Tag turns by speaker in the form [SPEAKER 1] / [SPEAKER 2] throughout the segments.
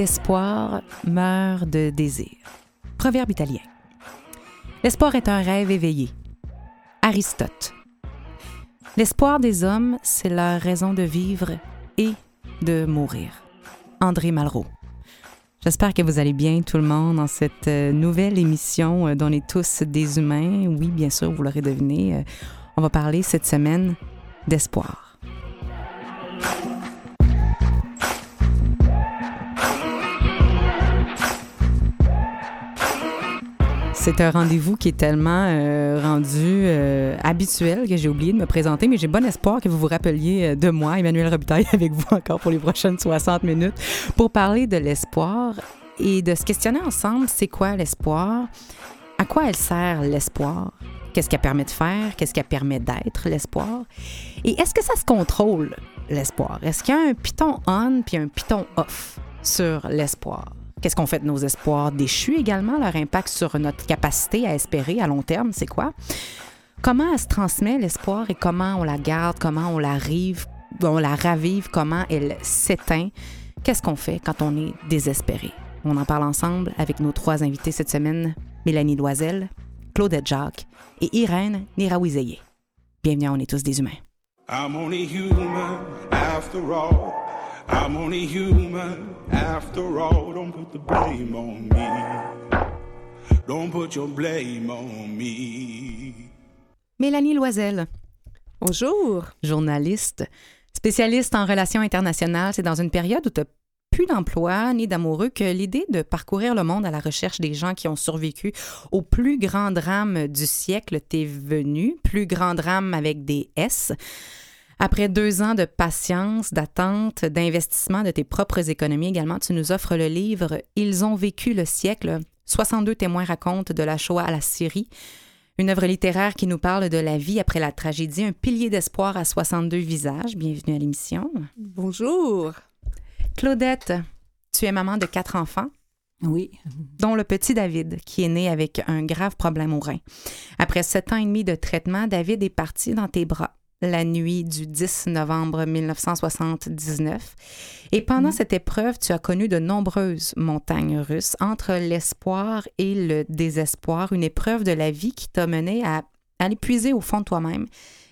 [SPEAKER 1] D'espoir meurt de désir. Proverbe italien. L'espoir est un rêve éveillé. Aristote. L'espoir des hommes, c'est leur raison de vivre et de mourir. André Malraux. J'espère que vous allez bien tout le monde dans cette euh, nouvelle émission euh, dont on est tous des humains. Oui, bien sûr, vous l'aurez deviné. euh, On va parler cette semaine d'espoir. C'est un rendez-vous qui est tellement euh, rendu euh, habituel que j'ai oublié de me présenter, mais j'ai bon espoir que vous vous rappeliez euh, de moi, Emmanuel Robitaille, avec vous encore pour les prochaines 60 minutes, pour parler de l'espoir et de se questionner ensemble, c'est quoi l'espoir? À quoi elle sert l'espoir? Qu'est-ce qu'elle permet de faire? Qu'est-ce qu'elle permet d'être, l'espoir? Et est-ce que ça se contrôle, l'espoir? Est-ce qu'il y a un piton on puis un piton off sur l'espoir? Qu'est-ce qu'on fait de nos espoirs déchus également? Leur impact sur notre capacité à espérer à long terme, c'est quoi? Comment se transmet l'espoir et comment on la garde, comment on la rive, on la ravive, comment elle s'éteint? Qu'est-ce qu'on fait quand on est désespéré? On en parle ensemble avec nos trois invités cette semaine, Mélanie Loisel, Claudette Jacques et Irène Nirawizeye. Bienvenue On est tous des humains.
[SPEAKER 2] I'm only human after all. Don't put the blame on me. Don't put your blame on me.
[SPEAKER 1] Mélanie Loisel,
[SPEAKER 3] Bonjour.
[SPEAKER 1] journaliste, spécialiste en relations internationales, c'est dans une période où tu plus d'emploi ni d'amoureux que l'idée de parcourir le monde à la recherche des gens qui ont survécu au plus grand drame du siècle t'est venu, plus grand drame avec des S. Après deux ans de patience, d'attente, d'investissement de tes propres économies également, tu nous offres le livre Ils ont vécu le siècle. 62 témoins racontent de la Shoah à la Syrie. Une œuvre littéraire qui nous parle de la vie après la tragédie, un pilier d'espoir à 62 visages. Bienvenue à l'émission.
[SPEAKER 3] Bonjour.
[SPEAKER 1] Claudette, tu es maman de quatre enfants,
[SPEAKER 3] Oui.
[SPEAKER 1] dont le petit David, qui est né avec un grave problème au rein. Après sept ans et demi de traitement, David est parti dans tes bras la nuit du 10 novembre 1979. Et pendant cette épreuve, tu as connu de nombreuses montagnes russes entre l'espoir et le désespoir, une épreuve de la vie qui t'a mené à, à l'épuiser au fond de toi-même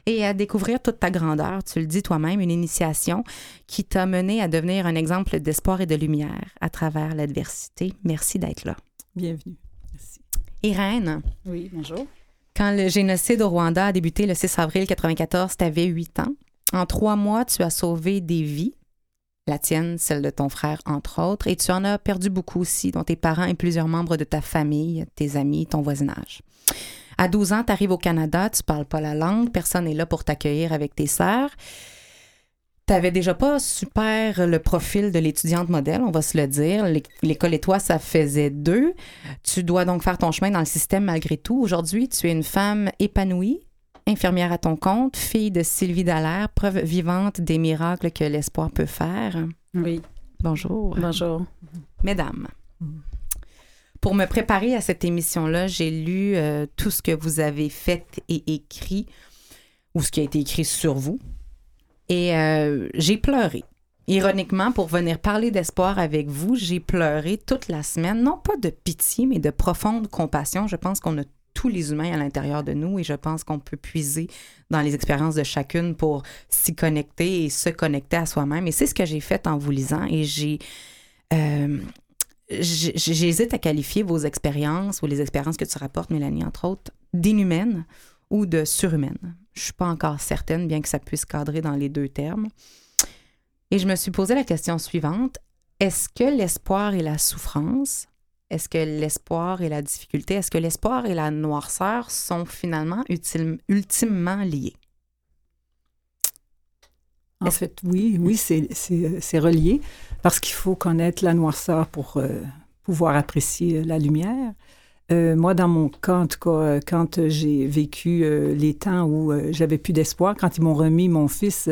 [SPEAKER 1] et à découvrir toute ta grandeur. Tu le dis toi-même, une initiation qui t'a mené à devenir un exemple d'espoir et de lumière à travers l'adversité. Merci d'être là.
[SPEAKER 3] Bienvenue. Merci.
[SPEAKER 1] Irène,
[SPEAKER 3] Oui, bonjour.
[SPEAKER 1] Quand le génocide au Rwanda a débuté le 6 avril 1994, tu avais 8 ans. En trois mois, tu as sauvé des vies, la tienne, celle de ton frère, entre autres, et tu en as perdu beaucoup aussi, dont tes parents et plusieurs membres de ta famille, tes amis, ton voisinage. À 12 ans, tu arrives au Canada, tu parles pas la langue, personne n'est là pour t'accueillir avec tes sœurs. Tu n'avais déjà pas super le profil de l'étudiante modèle, on va se le dire. L'é- L'école et toi, ça faisait deux. Tu dois donc faire ton chemin dans le système malgré tout. Aujourd'hui, tu es une femme épanouie, infirmière à ton compte, fille de Sylvie Dallaire, preuve vivante des miracles que l'espoir peut faire.
[SPEAKER 3] Oui.
[SPEAKER 1] Bonjour.
[SPEAKER 3] Bonjour.
[SPEAKER 1] Mesdames, pour me préparer à cette émission-là, j'ai lu euh, tout ce que vous avez fait et écrit, ou ce qui a été écrit sur vous, et euh, j'ai pleuré. Ironiquement, pour venir parler d'espoir avec vous, j'ai pleuré toute la semaine, non pas de pitié, mais de profonde compassion. Je pense qu'on a tous les humains à l'intérieur de nous et je pense qu'on peut puiser dans les expériences de chacune pour s'y connecter et se connecter à soi-même. Et c'est ce que j'ai fait en vous lisant et j'ai... euh, J'hésite à qualifier vos expériences ou les expériences que tu rapportes, Mélanie, entre autres, d'inhumaines ou de surhumaines. Je suis pas encore certaine, bien que ça puisse cadrer dans les deux termes. Et je me suis posé la question suivante. Est-ce que l'espoir et la souffrance, est-ce que l'espoir et la difficulté, est-ce que l'espoir et la noirceur sont finalement ultime- ultimement liés?
[SPEAKER 3] En fait, oui, oui, c'est relié parce qu'il faut connaître la noirceur pour euh, pouvoir apprécier la lumière. Euh, moi, dans mon cas, en tout cas, euh, quand j'ai vécu les temps où j'avais plus d'espoir, quand ils m'ont remis mon fils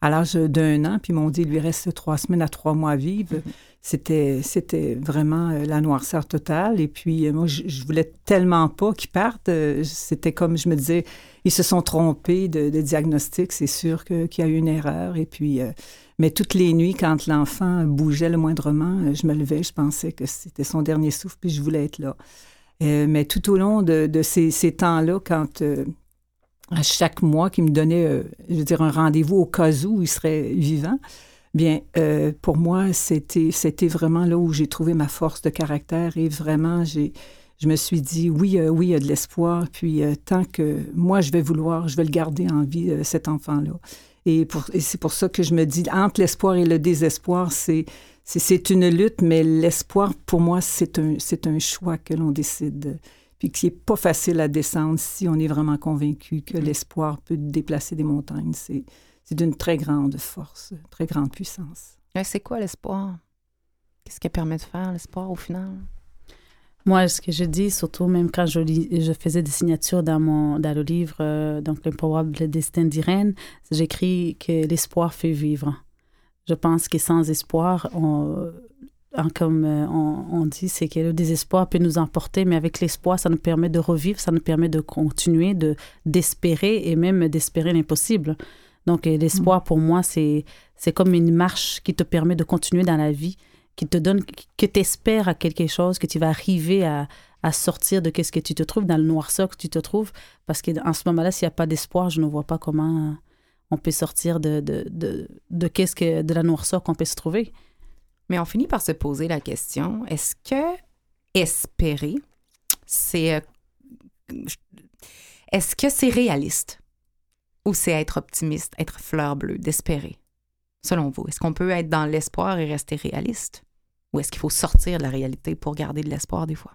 [SPEAKER 3] à l'âge d'un an, puis ils m'ont dit il lui reste trois semaines à trois mois à vivre. Mm-hmm. C'était, c'était vraiment la noirceur totale. Et puis, moi, je, je voulais tellement pas qu'ils partent. C'était comme je me disais, ils se sont trompés de, diagnostic, c'est sûr qu'il y a eu une erreur. Et puis, euh, mais toutes les nuits, quand l'enfant bougeait le moindrement, euh, je me levais, je pensais que c'était son dernier souffle, puis je voulais être là. Euh, mais tout au long de, ces, temps-là, quand à chaque mois, qui me donnait, je veux dire, un rendez-vous au cas où il serait vivant, bien, pour moi, c'était, c'était vraiment là où j'ai trouvé ma force de caractère et vraiment, j'ai, je me suis dit, oui, euh, oui, il y a de l'espoir. Puis euh, tant que moi, je vais vouloir, je vais le garder en vie, euh, cet enfant-là. Et, c'est pour ça que je me dis, entre l'espoir et le désespoir, c'est, c'est, une lutte, mais l'espoir, pour moi, c'est un, c'est un choix que l'on décide. Puis qui n'est pas facile à descendre si on est vraiment convaincu que mm. l'espoir peut déplacer des montagnes. C'est, c'est d'une très grande force, très grande puissance.
[SPEAKER 1] C'est quoi l'espoir? Qu'est-ce qui permet de faire l'espoir au final?
[SPEAKER 4] Moi, ce que je dis, surtout même quand je, je faisais des signatures dans, mon, dans le livre, euh, donc L'improbable destin d'Irène, j'écris que l'espoir fait vivre. Je pense que sans espoir, on, comme euh, on, on dit, c'est que le désespoir peut nous emporter, mais avec l'espoir, ça nous permet de revivre, ça nous permet de continuer, de d'espérer et même d'espérer l'impossible. Donc, euh, l'espoir, mm. pour moi, c'est comme une marche qui te permet de continuer dans la vie qui te donne, que tu espères à quelque chose, que tu vas arriver à, à sortir de qu'est-ce que tu te trouves, dans le noirceur que tu te trouves. Parce qu'en ce moment-là, s'il n'y a pas d'espoir, je ne vois pas comment on peut sortir de, de, de, de qu'est-ce que, de la noirceur qu'on peut se trouver.
[SPEAKER 1] Mais on finit par se poser la question, est-ce que espérer, c'est... Euh, est-ce que c'est réaliste ou c'est être optimiste, être fleur bleue, d'espérer? selon vous? Est-ce qu'on peut être dans l'espoir et rester réaliste? Ou est-ce qu'il faut sortir de la réalité pour garder de l'espoir des fois?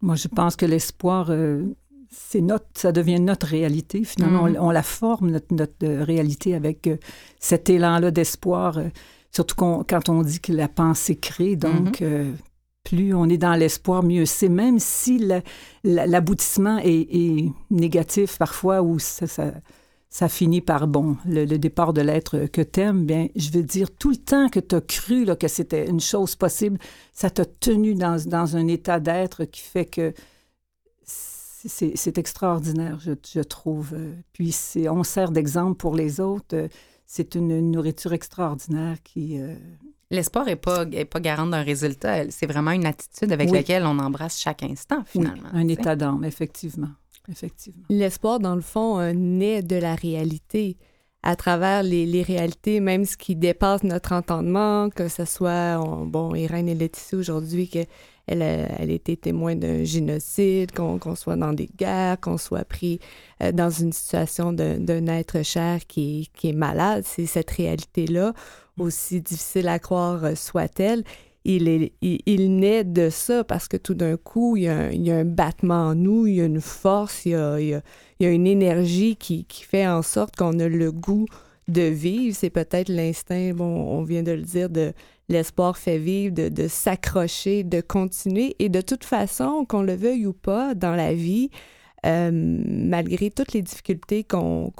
[SPEAKER 3] Moi, je pense que l'espoir, euh, c'est notre, ça devient notre réalité. Finalement, mm. on, la forme, notre, notre euh, réalité, avec euh, cet élan-là d'espoir. surtout quand on dit que la pensée crée. Donc, mm-hmm. plus on est dans l'espoir, mieux c'est. Même si l'aboutissement est, est, négatif parfois, ou ça, ça ça finit par, bon, le, départ de l'être que t'aimes, bien, je veux dire, tout le temps que tu as cru là, que c'était une chose possible, ça t'a tenu dans, dans, un état d'être qui fait que c'est extraordinaire, je, je, trouve. Puis on sert d'exemple pour les autres. C'est une, nourriture extraordinaire qui... Euh,
[SPEAKER 1] L'espoir n'est pas, est pas garant d'un résultat. C'est vraiment une attitude avec laquelle on embrasse chaque instant, finalement.
[SPEAKER 3] un état d'âme, effectivement. Effectivement.
[SPEAKER 5] L'espoir, dans le fond, euh, naît de la réalité à travers les, réalités, même ce qui dépasse notre entendement, que ce soit, bon, Irène et Laetitia aujourd'hui, qu'elle elle a été témoin d'un génocide, qu'on soit dans des guerres, qu'on soit pris euh, dans une situation d'un être cher qui, qui est malade. C'est cette réalité-là, aussi difficile à croire euh, soit-elle, il, est, il, naît de ça parce que tout d'un coup, il y, a un, il y, a un, battement en nous, il y a une force, il y a, il y a, il y a une énergie qui, qui, fait en sorte qu'on a le goût de vivre. C'est peut-être l'instinct, bon, on vient de le dire, de l'espoir fait vivre, de, de s'accrocher, de continuer. Et de toute façon, qu'on le veuille ou pas, dans la vie, malgré toutes les difficultés qu'on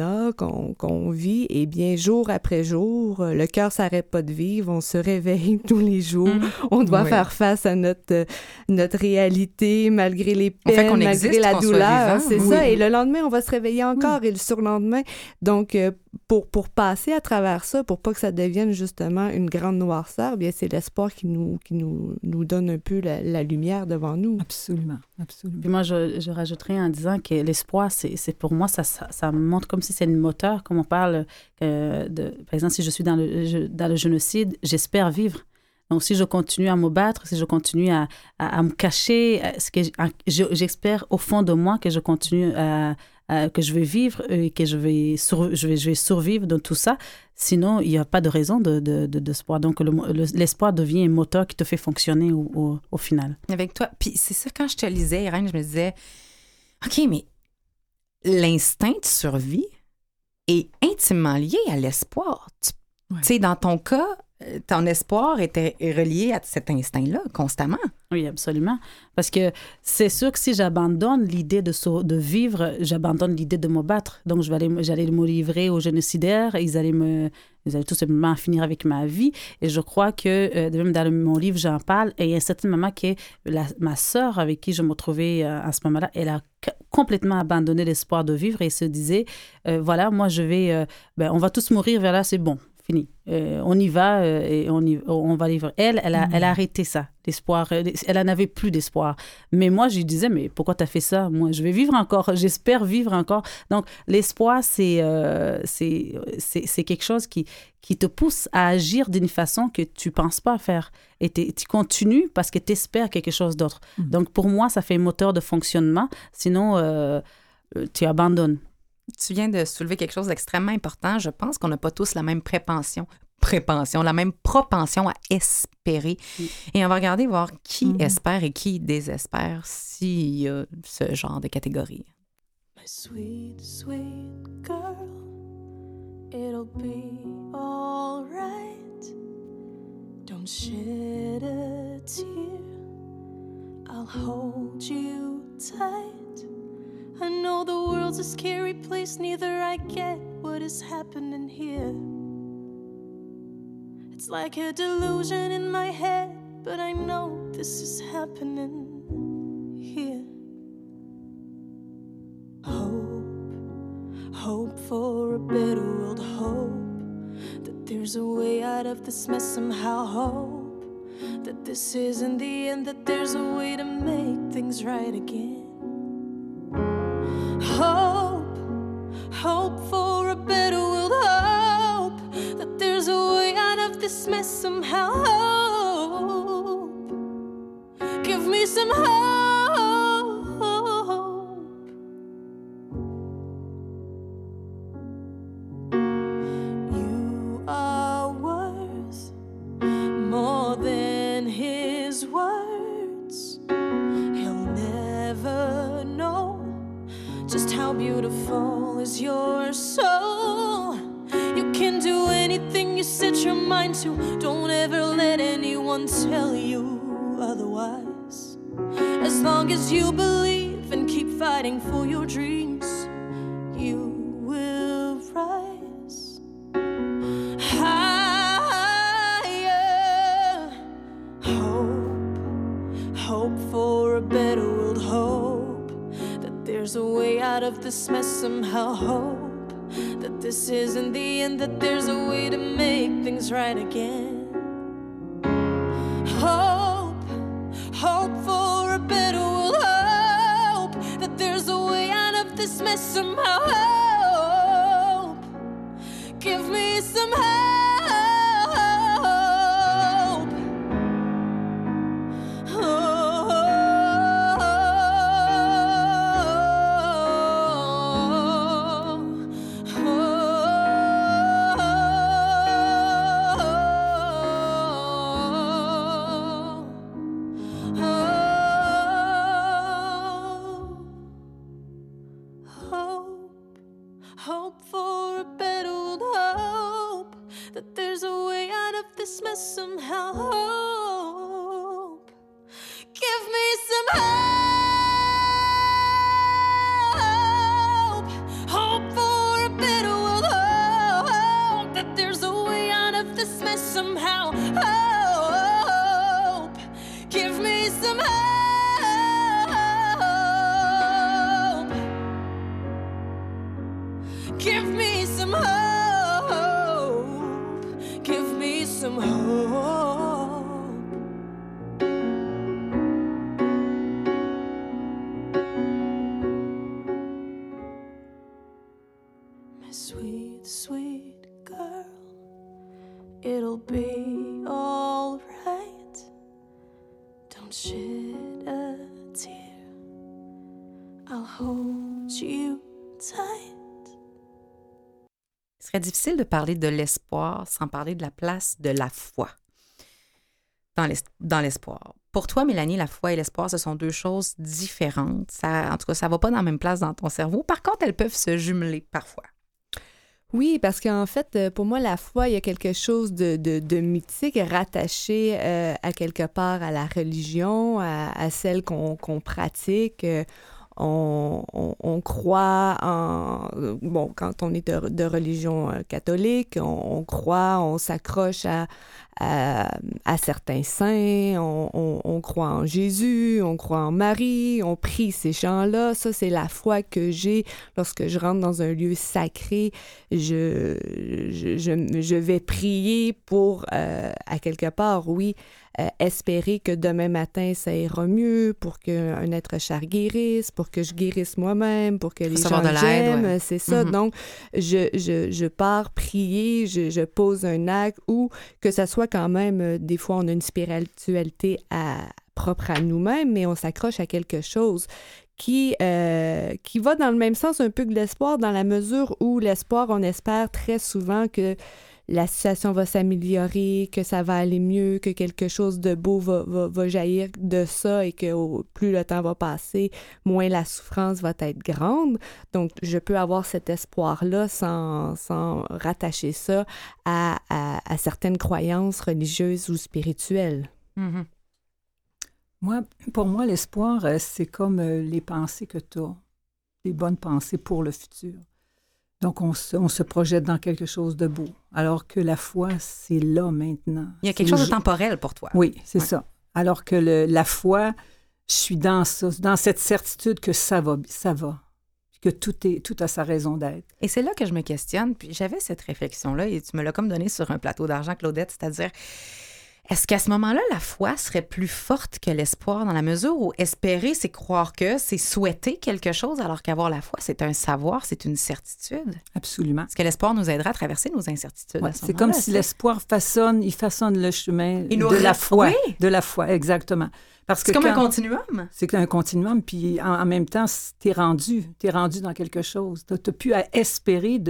[SPEAKER 5] a, qu'on vit, et eh bien, jour après jour, euh, le cœur s'arrête pas de vivre, on se réveille tous les jours, mmh. on doit faire face à notre, notre réalité, malgré les peines, malgré la douleur. C'est ça, et le lendemain, on va se réveiller encore, et le surlendemain. Donc, euh, pour, pour passer à travers ça, pour pas que ça devienne justement une grande noirceur, bien c'est l'espoir qui nous, qui nous, nous donne un peu la, lumière devant nous.
[SPEAKER 3] Absolument, absolument.
[SPEAKER 4] Puis moi, je, je rajouterais en disant que l'espoir, c'est pour moi, ça, ça, ça, montre comme si c'est une moteur, comme on parle euh, de, par exemple, si je suis dans le, dans le génocide, j'espère vivre. Donc, si je continue à me battre, si je continue à, à, me cacher, que j'espère au fond de moi que je continue à, euh, que je vais vivre et que je vais, je, vais, je vais survivre dans tout ça. Sinon, il n'y a pas de raison de, de, d'espoir. Donc, l'espoir devient un moteur qui te fait fonctionner au, au, final.
[SPEAKER 1] Avec toi. Puis c'est ça, quand je te lisais, Irène, je me disais, OK, mais l'instinct de survie, est intimement lié à l'espoir. Tu
[SPEAKER 3] Ouais.
[SPEAKER 1] sais, dans ton cas, ton espoir était relié à cet instinct-là constamment.
[SPEAKER 4] Oui, absolument. Parce que c'est sûr que si j'abandonne l'idée de, de vivre, j'abandonne l'idée de me battre. Donc, j'allais me livrer aux génocidaires. Ils allaient, me, ils allaient tout simplement finir avec ma vie. Et je crois que, euh, même dans mon livre, j'en parle. Et il y a un certain moment que ma sœur, avec qui je me trouvais euh, à ce moment-là, elle a complètement abandonné l'espoir de vivre et se disait, euh, voilà, moi, je vais, ben, on va tous mourir, voilà, c'est bon. Fini. Euh, on y va euh, et on, y, on va vivre. Elle, elle a, elle a arrêté ça, l'espoir. Elle, elle en avait plus d'espoir. Mais moi, je lui disais, mais pourquoi tu as fait ça? Moi, je vais vivre encore. J'espère vivre encore. Donc, l'espoir, c'est euh, quelque chose qui, qui te pousse à agir d'une façon que tu penses pas faire. Et tu continues parce que tu espères quelque chose d'autre.
[SPEAKER 3] Mhm.
[SPEAKER 4] Donc, pour moi, ça fait un moteur de fonctionnement. Sinon, euh, euh, tu abandonnes.
[SPEAKER 1] Tu viens de soulever quelque chose d'extrêmement important. Je pense qu'on n'a pas tous la même prépension, prépension, la même propension à espérer. Et on va regarder voir qui
[SPEAKER 3] Mhm.
[SPEAKER 1] espère et qui désespère s'il y a ce genre de catégorie.
[SPEAKER 6] My sweet, sweet girl, it'll be alright. Don't shed a tear, I'll hold you tight. I know the world's a scary place, neither I get what is happening here. It's like a delusion in my head, but I know this is happening here. Hope, hope for a better world. Hope that there's a way out of this mess somehow. Hope that this isn't the end, that there's a way to make things right again. Hope, hope for a better world. Hope that there's a way out of this mess somehow. Hope, give me some hope. Is your soul. You can do anything you set your mind to. Don't ever let anyone tell you otherwise. As long as you believe and keep fighting for your dreams, this isn't the end, that there's a way to make things right again.
[SPEAKER 1] Difficile de parler de l'espoir sans parler de la place de la foi dans l'es- dans l'espoir. Pour toi, Mélanie, la foi et l'espoir, ce sont deux choses différentes. En tout cas, ça ne va pas dans la même place dans ton cerveau. Par contre, elles peuvent se jumeler parfois.
[SPEAKER 5] Oui, parce qu'en fait, euh, pour moi, la foi, il y a quelque chose de, mythique rattaché euh, à quelque part à la religion, à, celle qu'on qu'on pratique. On, on, croit en... euh, Bon, quand on est de, de religion euh, catholique, on, croit, on s'accroche à, à, certains saints, on, croit en Jésus, on croit en Marie, on prie ces chants-là. Ça, c'est la foi que j'ai lorsque je rentre dans un lieu sacré. Je, je, je, je vais prier pour, euh, à quelque part, oui, euh, espérer que demain matin, ça ira mieux, pour qu'un être cher guérisse, pour que je guérisse moi-même, pour que les gens j'aime.
[SPEAKER 1] ouais.
[SPEAKER 5] C'est ça.
[SPEAKER 1] Mhm.
[SPEAKER 5] Donc, je, je, je pars prier, je, je pose un acte, ou que ça soit quand même, euh, des fois, on a une spiritualité à, propre à nous-mêmes, mais on s'accroche à quelque chose qui, euh, qui va dans le même sens un peu que l'espoir, dans la mesure où l'espoir, on espère très souvent que la situation va s'améliorer, que ça va aller mieux, que quelque chose de beau va, jaillir de ça et que plus le temps va passer, moins la souffrance va être grande. Donc, je peux avoir cet espoir-là sans, rattacher ça à, certaines croyances religieuses ou spirituelles.
[SPEAKER 1] Mhm.
[SPEAKER 3] Moi, pour moi, l'espoir, euh, c'est comme euh, les pensées que tu as, les bonnes pensées pour le futur. Donc, on se, on se projette dans quelque chose de beau, alors que la foi, c'est là maintenant.
[SPEAKER 1] Il y a quelque chose de temporel pour toi.
[SPEAKER 3] Oui, c'est
[SPEAKER 1] Ouais.
[SPEAKER 3] ça. Alors que le- la foi, je suis dans ça, dans cette certitude que ça va, ça va, que tout, est, tout a sa raison d'être.
[SPEAKER 1] Et c'est là que je me questionne. Puis j'avais cette réflexion-là et tu me l'as comme donné sur un plateau d'argent, Claudette, c'est-à-dire, est-ce qu'à ce moment-là, la foi serait plus forte que l'espoir dans la mesure où espérer, c'est croire que, c'est souhaiter quelque chose, alors qu'avoir la foi, c'est un savoir, c'est une certitude?
[SPEAKER 3] Absolument.
[SPEAKER 1] Est-ce que l'espoir nous aidera à traverser nos incertitudes?
[SPEAKER 3] Ouais,
[SPEAKER 1] à ce
[SPEAKER 3] c'est comme si l'espoir façonne, il façonne le chemin
[SPEAKER 1] Il nous
[SPEAKER 3] de la foi.
[SPEAKER 1] oui.
[SPEAKER 3] De la foi, exactement. Parce que
[SPEAKER 1] C'est comme un continuum.
[SPEAKER 3] C'est un continuum, puis en, en même temps, tu es rendu, tu es rendu dans quelque chose. Tu n'as plus à espérer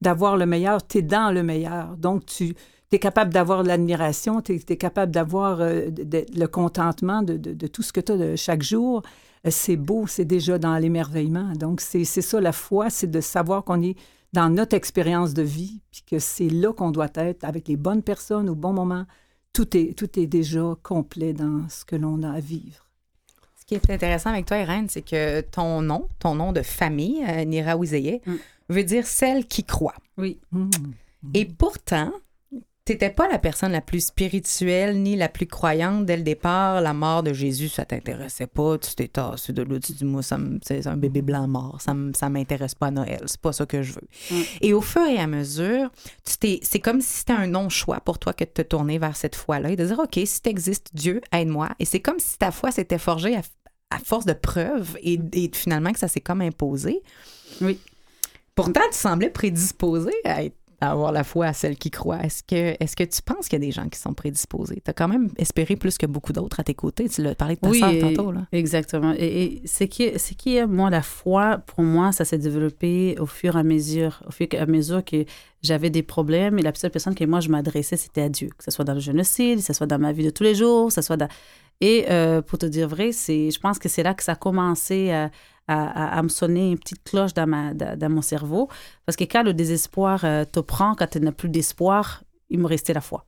[SPEAKER 3] d'avoir le meilleur, tu es dans le meilleur. Donc, tu es capable d'avoir de l'admiration, tu es, capable d'avoir euh, de- de- le contentement de, de- de tout ce que tu as chaque jour. Euh, C'est beau, c'est déjà dans l'émerveillement. Donc, c'est ça la foi, c'est de savoir qu'on est dans notre expérience de vie, puis que c'est là qu'on doit être, avec les bonnes personnes, au bon moment. Tout est, tout est déjà complet dans ce que l'on a à vivre.
[SPEAKER 1] Ce qui est intéressant avec toi, Irène, c'est que ton nom, ton nom de famille, euh, Nira Ouzeye,
[SPEAKER 4] Mm.
[SPEAKER 1] veut dire celle qui croit.
[SPEAKER 4] Oui.
[SPEAKER 1] Et pourtant, t'étais pas la personne la plus spirituelle ni la plus croyante dès le départ? La mort de Jésus, ça t'intéressait pas? Tu t'es tassé de là. Tu dis, moi, c'est un bébé blanc mort. Ça ça m'intéresse pas à Noël. C'est pas ça que je veux.
[SPEAKER 4] Mm.
[SPEAKER 1] Et au fur et à mesure, c'est comme si c'était un non-choix pour toi que de te tourner vers cette foi-là et de dire, OK, si t'existes, Dieu, aide-moi. Et c'est comme si ta foi s'était forgée à, à force de preuves et, et finalement que ça s'est comme imposé.
[SPEAKER 4] Oui.
[SPEAKER 1] Pourtant, tu semblais prédisposé à, être- à avoir la foi à celle qui croit. Est-ce que, tu penses qu'il y a des gens qui sont prédisposés? Tu as quand même espéré plus que beaucoup d'autres à tes côtés. Tu l'as parlé de ta
[SPEAKER 4] Oui,
[SPEAKER 1] sœur
[SPEAKER 4] et-
[SPEAKER 1] tantôt. Là.
[SPEAKER 4] exactement. Et, et ce qui est, ce qui est, moi, la foi, pour moi, ça s'est développé au fur et à mesure, au fur et à mesure que j'avais des problèmes et la seule personne que moi, je m'adressais, c'était à Dieu. Que ce soit dans le génocide, que ce soit dans ma vie de tous les jours, que ce soit dans... Et euh, pour te dire vrai, c'est, je pense que c'est là que ça a commencé à, à, à- à me sonner une petite cloche dans, ma, dans, dans mon cerveau. Parce que quand le désespoir euh, te prend, quand tu n'as plus d'espoir, il me restait la foi.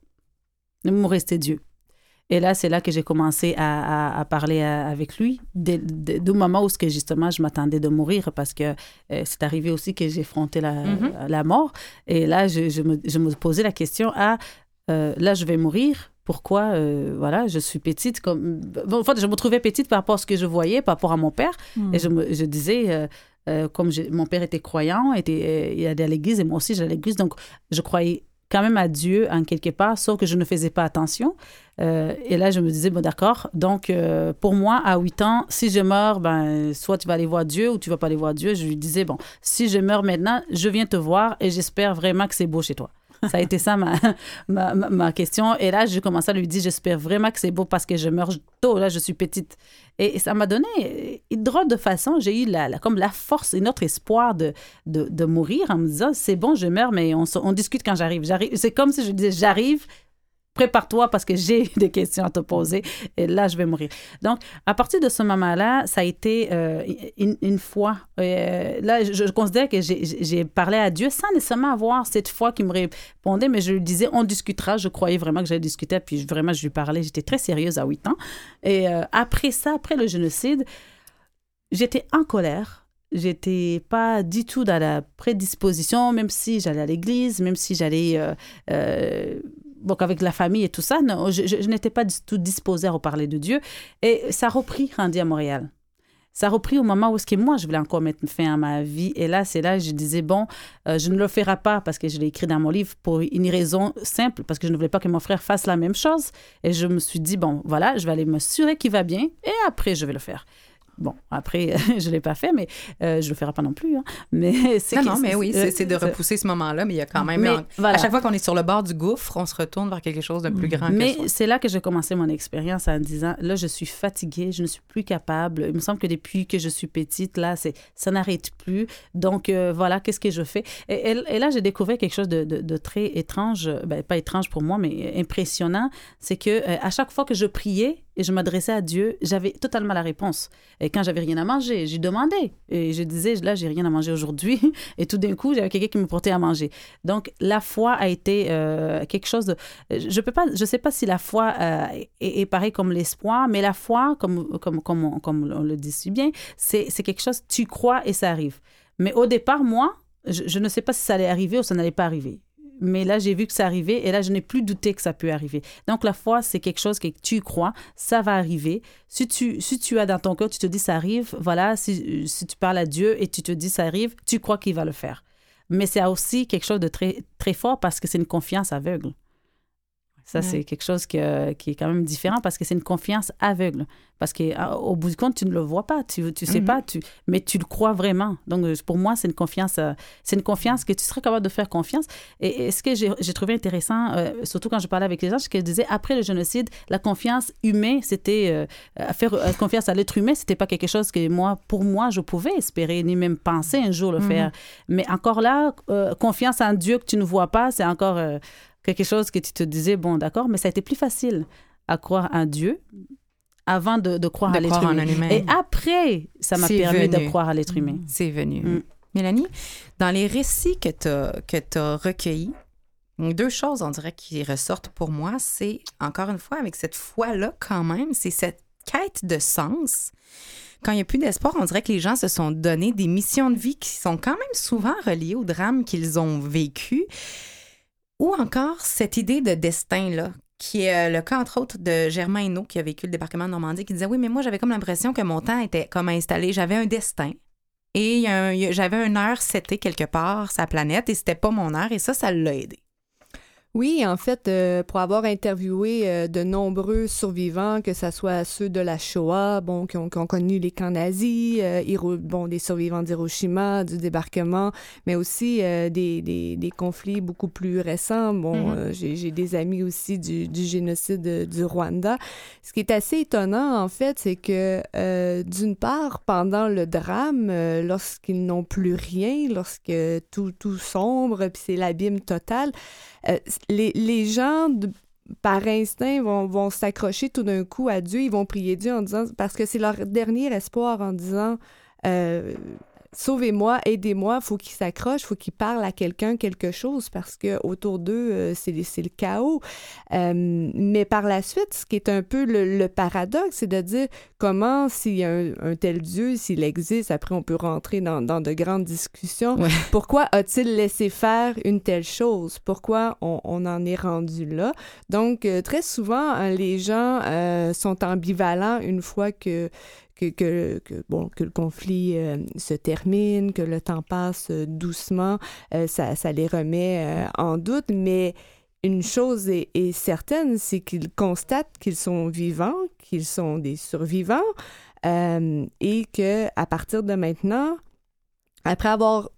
[SPEAKER 4] Il me restait Dieu. Et là, c'est là que j'ai commencé à, à- à parler à- avec lui, dès, dès- du moment où ce que, justement je m'attendais de mourir, parce que euh, c'est arrivé aussi que j'ai affronté la,
[SPEAKER 1] Mhm.
[SPEAKER 4] la mort. Et là, je, je me, je me posais la question, ah, euh, là, je vais mourir. Pourquoi, euh, voilà, je suis petite comme... Bon, en fait, je me trouvais petite par rapport à ce que je voyais, par rapport à mon père.
[SPEAKER 3] Hmm.
[SPEAKER 4] Et je, me, je disais, euh, euh, comme mon père était croyant, était, il allait à l'église, et moi aussi, j'allais à l'église, donc je croyais quand même à Dieu en quelque part, sauf que je ne faisais pas attention. Et là, je me disais, bon, d'accord, donc pour moi, à 8 ans, si je meurs, ben, soit tu vas aller voir Dieu ou tu vas pas aller voir Dieu. Je lui disais, bon, si je meurs maintenant, je viens te voir et j'espère vraiment que c'est beau chez toi. Ça a été ça ma, ma, ma- question. Et là, j'ai commencé à lui dire, j'espère vraiment que c'est beau parce que je meurs tôt. Là, je suis petite. Et, ça m'a donné, une drôle de façon, j'ai eu la, la- comme la force et notre espoir de, de, de mourir en me disant, c'est bon, je meurs, mais on, on discute quand j'arrive. J'arrive. C'est comme si je disais, j'arrive, prépare-toi parce que j'ai des questions à te poser et là, je vais mourir. Donc, à partir de ce moment-là, ça a été euh, une, une, foi. Euh, là, je, je, considère que j'ai parlé à Dieu sans nécessairement avoir cette foi qui me répondait, mais je lui disais, on discutera. Je croyais vraiment que j'allais discuter, puis vraiment, je lui parlais. J'étais très sérieuse à 8 ans. Et euh, après ça, après le génocide, j'étais en colère j'étais pas du tout dans la prédisposition, même si j'allais à l'église, même si j'allais donc avec la famille et tout ça, non, je, je, n'étais pas du tout disposée à reparler de Dieu. Et ça a repris rendu à Montréal. Ça a repris au moment où ce moi, je voulais encore mettre fin à ma vie. Et là, c'est là que je disais, bon, euh, je ne le ferai pas parce que je l'ai écrit dans mon livre pour une raison simple, parce que je ne voulais pas que mon frère fasse la même chose. Et je me suis dit, bon, voilà, je vais aller m'assurer qu'il va bien et après, je vais le faire. Bon, après, je ne l'ai pas fait, mais euh, je ne le ferai pas non plus. Hein. Mais
[SPEAKER 1] c'est non, non, mais oui, c'est de repousser ce moment-là, mais il y a quand même... À chaque fois qu'on est sur le bord du gouffre, on se retourne vers quelque chose de plus grand
[SPEAKER 4] Mais c'est là que j'ai commencé mon expérience en disant, là, je suis fatiguée, je ne suis plus capable. Il me semble que depuis que je suis petite, là, ça n'arrête plus. Donc, euh, voilà, qu'est-ce que je fais? Et, et, là, j'ai découvert quelque chose de, de, de très étrange, ben, pas étrange pour moi, mais impressionnant. C'est que euh, à chaque fois que je priais, et je m'adressais à Dieu, j'avais totalement la réponse. Et quand j'avais rien à manger, j'ai demandé. Et je disais, là, j'ai rien à manger aujourd'hui. Et tout d'un coup, j'avais quelqu'un qui me portait à manger. Donc, la foi a été euh, quelque chose de... Je peux pas, je sais pas si la foi euh, est, est, pareil comme l'espoir, mais la foi, comme, comme, comme, on, le dit si bien, c'est quelque chose, tu crois et ça arrive. Mais au départ, moi, je ne sais pas si ça allait arriver ou ça n'allait pas arriver mais là, j'ai vu que ça arrivait et là, je n'ai plus douté que ça peut arriver. Donc, la foi, c'est quelque chose que tu crois, ça va arriver. Si tu, si tu as dans ton cœur, tu te dis ça arrive, voilà, si, si tu parles à Dieu et tu te dis ça arrive, tu crois qu'il va le faire. Mais c'est aussi quelque chose de très, très fort parce que c'est une confiance aveugle. Ça, c'est quelque chose qui est quand même différent parce que c'est une confiance aveugle. Parce qu'au bout du compte, tu ne le vois pas, tu ne sais mm-hmm. pas, tu, mais tu le crois vraiment. Donc, euh, pour moi, c'est une confiance euh, c'est une confiance que tu serais capable de faire confiance. Et, ce que j'ai trouvé intéressant, euh, surtout quand je parlais avec les gens, c'est qu'ils disaient, après le génocide, la confiance humaine, c'était faire confiance à l'être humain, c'était pas quelque chose que moi, pour moi, je pouvais espérer, ni même penser un jour le mm-hmm. faire. Mais encore là, confiance en Dieu que tu ne vois pas, c'est encore quelque chose que tu te disais, bon, d'accord, mais ça a été plus facile à croire en Dieu avant de, de croire à l'être humain. Et après, ça m'a permis de croire à l'être humain.
[SPEAKER 1] C'est venu. Mm. Mélanie, dans les récits que tu as, as recueillis, deux choses, on dirait, qui ressortent pour moi, c'est, encore une fois, avec cette foi-là, quand même, c'est cette quête de sens. Quand il n'y a plus d'espoir, on dirait que les gens se sont donné des missions de vie qui sont quand même souvent reliées au drame qu'ils ont vécu. Ou encore cette idée de destin-là, qui est euh, le cas, entre autres, de Germain Hainaut, qui a vécu le débarquement de Normandie, qui disait Oui, mais moi, j'avais comme l'impression que mon temps était comme installé. J'avais un destin. Et j'avais une heure setée quelque part, sa planète, et c'était pas mon heure, et ça, ça l'a aidé.
[SPEAKER 5] Oui, en fait, euh, pour avoir interviewé euh, de nombreux survivants, que ce soit ceux de la Shoah, bon, qui ont, qui ont connu les camps nazis, euh, bon, des survivants d'Hiroshima, du débarquement, mais aussi des, des, des, conflits beaucoup plus récents. Bon, mm-hmm. j'ai des amis aussi du, du, génocide du Rwanda. Ce qui est assez étonnant, en fait, c'est que d'une part, pendant le drame, lorsqu'ils n'ont plus rien, lorsque tout, tout sombre, puis c'est l'abîme total, euh, les, gens, par instinct, vont, vont s'accrocher tout d'un coup à Dieu. Ils vont prier Dieu en disant, parce que c'est leur dernier espoir en disant, euh, sauvez-moi, aidez-moi, faut qu'ils s'accrochent, faut qu'ils parlent à quelqu'un quelque chose parce que autour d'eux euh, c'est le chaos. Euh, mais par la suite, ce qui est un peu le, paradoxe, c'est de dire comment s'il y a un, tel Dieu, s'il existe, après on peut rentrer dans, dans de grandes discussions. Pourquoi a-t-il laissé faire une telle chose? Pourquoi on, on en est rendu là? Donc euh, très souvent, les gens sont ambivalents une fois que que, bon, que le conflit euh, se termine, que le temps passe euh, doucement, euh, ça, ça, les remet en doute, mais une chose est, certaine, c'est qu'ils constatent qu'ils sont vivants, qu'ils sont des survivants, et que à partir de maintenant, après avoir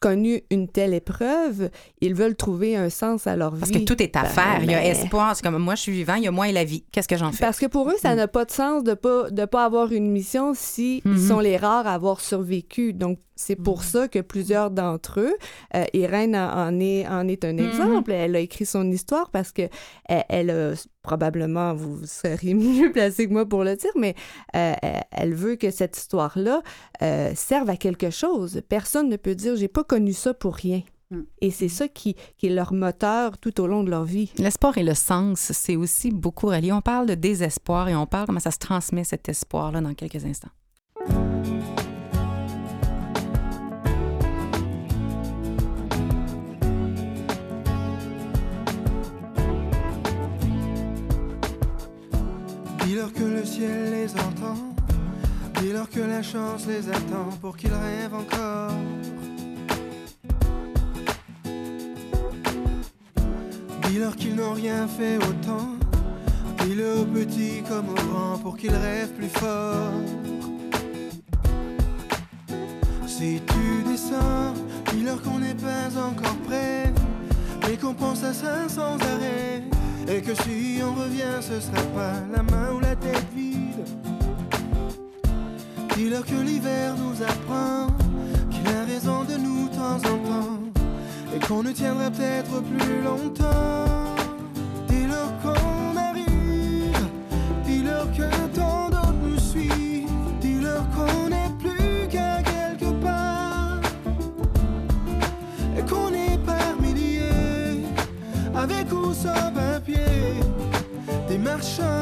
[SPEAKER 5] connu une telle épreuve, ils veulent trouver un sens à leur vie.
[SPEAKER 1] Parce que tout est à ben, faire. il y a espoir. C'est comme moi, je suis vivant, il y a moi et la vie. Qu'est-ce que j'en fais?
[SPEAKER 5] Parce que pour eux, ça mm. n'a pas de sens de pas, de pas avoir une mission si ils mm-hmm. sont les rares à avoir survécu. Donc, C'est pour ça que plusieurs d'entre eux, euh, Irène en est, en est un
[SPEAKER 1] Mhm.
[SPEAKER 5] exemple. Elle a écrit son histoire parce que elle, elle a probablement, vous serez mieux placé que moi pour le dire, mais euh, elle- elle veut que cette histoire-là euh, serve à quelque chose. Personne ne peut dire j'ai pas connu ça pour rien.
[SPEAKER 4] Mm.
[SPEAKER 5] Et c'est ça qui, qui est leur moteur tout au long de leur vie.
[SPEAKER 1] L'espoir et le sens, c'est aussi beaucoup relié. On parle de désespoir et on parle comment ça se transmet cet espoir-là dans quelques instants.
[SPEAKER 7] Dis-leur que le ciel les entend. Dis-leur que la chance les attend pour qu'ils rêvent encore. Dis-leur qu'ils n'ont rien fait autant. Dis-le aux petits comme aux grands pour qu'ils rêvent plus fort. Si tu descends, dis-leur qu'on n'est pas encore prêt. Mais qu'on pense à ça sans arrêt. Et que si on revient, ce sera pas la main ou la tête vide. Dis-leur que l'hiver nous apprend qu'il a raison de nous de temps en temps. Et qu'on ne tiendra peut-être plus longtemps. Dis-leur qu'on arrive. Dis-leur que tant sans papier, des marchands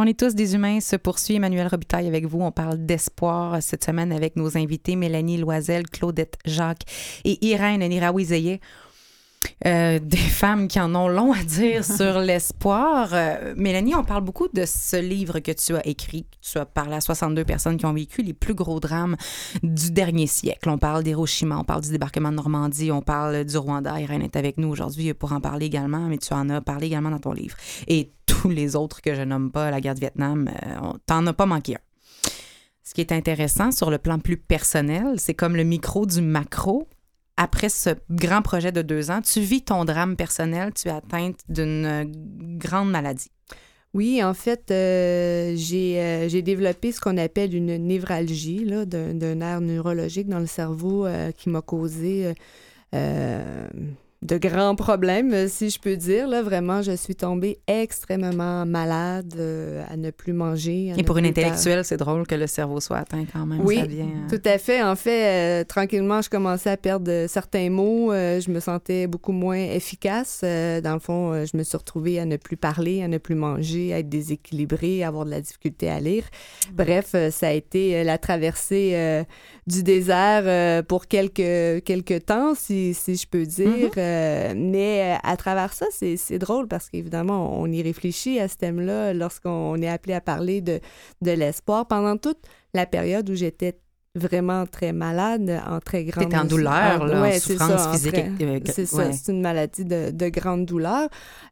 [SPEAKER 1] On est tous des humains, se poursuit Emmanuel Robitaille avec vous. On parle d'espoir cette semaine avec nos invités Mélanie Loisel, Claudette Jacques et Irène Nirawizeye. Euh, des femmes qui en ont long à dire sur l'espoir. Euh, Mélanie, on parle beaucoup de ce livre que tu as écrit. Tu as parlé à 62 personnes qui ont vécu les plus gros drames du dernier siècle. On parle d'Hiroshima, on parle du débarquement de Normandie, on parle du Rwanda. Irène est avec nous aujourd'hui pour en parler également, mais tu en as parlé également dans ton livre. Et tous les autres que je nomme pas, la guerre du Vietnam, euh, t'en as pas manqué un. Ce qui est intéressant sur le plan plus personnel, c'est comme le micro du macro. Après ce grand projet de deux ans, tu vis ton drame personnel, tu es atteinte d'une euh, grande maladie.
[SPEAKER 5] Oui, en fait, euh, j'ai euh, j'ai développé ce qu'on appelle une névralgie d'un nerf neurologique dans le cerveau qui m'a causé de grands problèmes, euh, si je peux dire. Là, vraiment, je suis tombée extrêmement malade euh, à ne plus manger.
[SPEAKER 1] Et pour une intellectuelle, c'est drôle que le cerveau soit atteint quand même.
[SPEAKER 5] Oui,
[SPEAKER 1] ça euh,
[SPEAKER 5] Tout à fait. En fait, euh, tranquillement, je commençais à perdre certains mots. Je me sentais beaucoup moins efficace. Dans le fond, je me suis retrouvée à ne plus parler, à ne plus manger, à être déséquilibrée, à avoir de la difficulté à lire. Bref, euh, ça a été la traversée du désert euh, pour quelques, quelques temps, si, si je peux dire. Euh, mais euh, à travers ça, c'est c'est drôle parce qu'évidemment, on y réfléchit à ce thème-là lorsqu'on est appelé à parler de, de l'espoir. Pendant toute la période où j'étais vraiment très malade, en très grande...
[SPEAKER 1] T'es en douleur,
[SPEAKER 5] en-
[SPEAKER 1] là,
[SPEAKER 5] ouais,
[SPEAKER 1] en
[SPEAKER 5] c'est
[SPEAKER 1] souffrance
[SPEAKER 5] ça,
[SPEAKER 1] physique. euh,
[SPEAKER 5] c'est ça, c'est une maladie de, de grande douleur.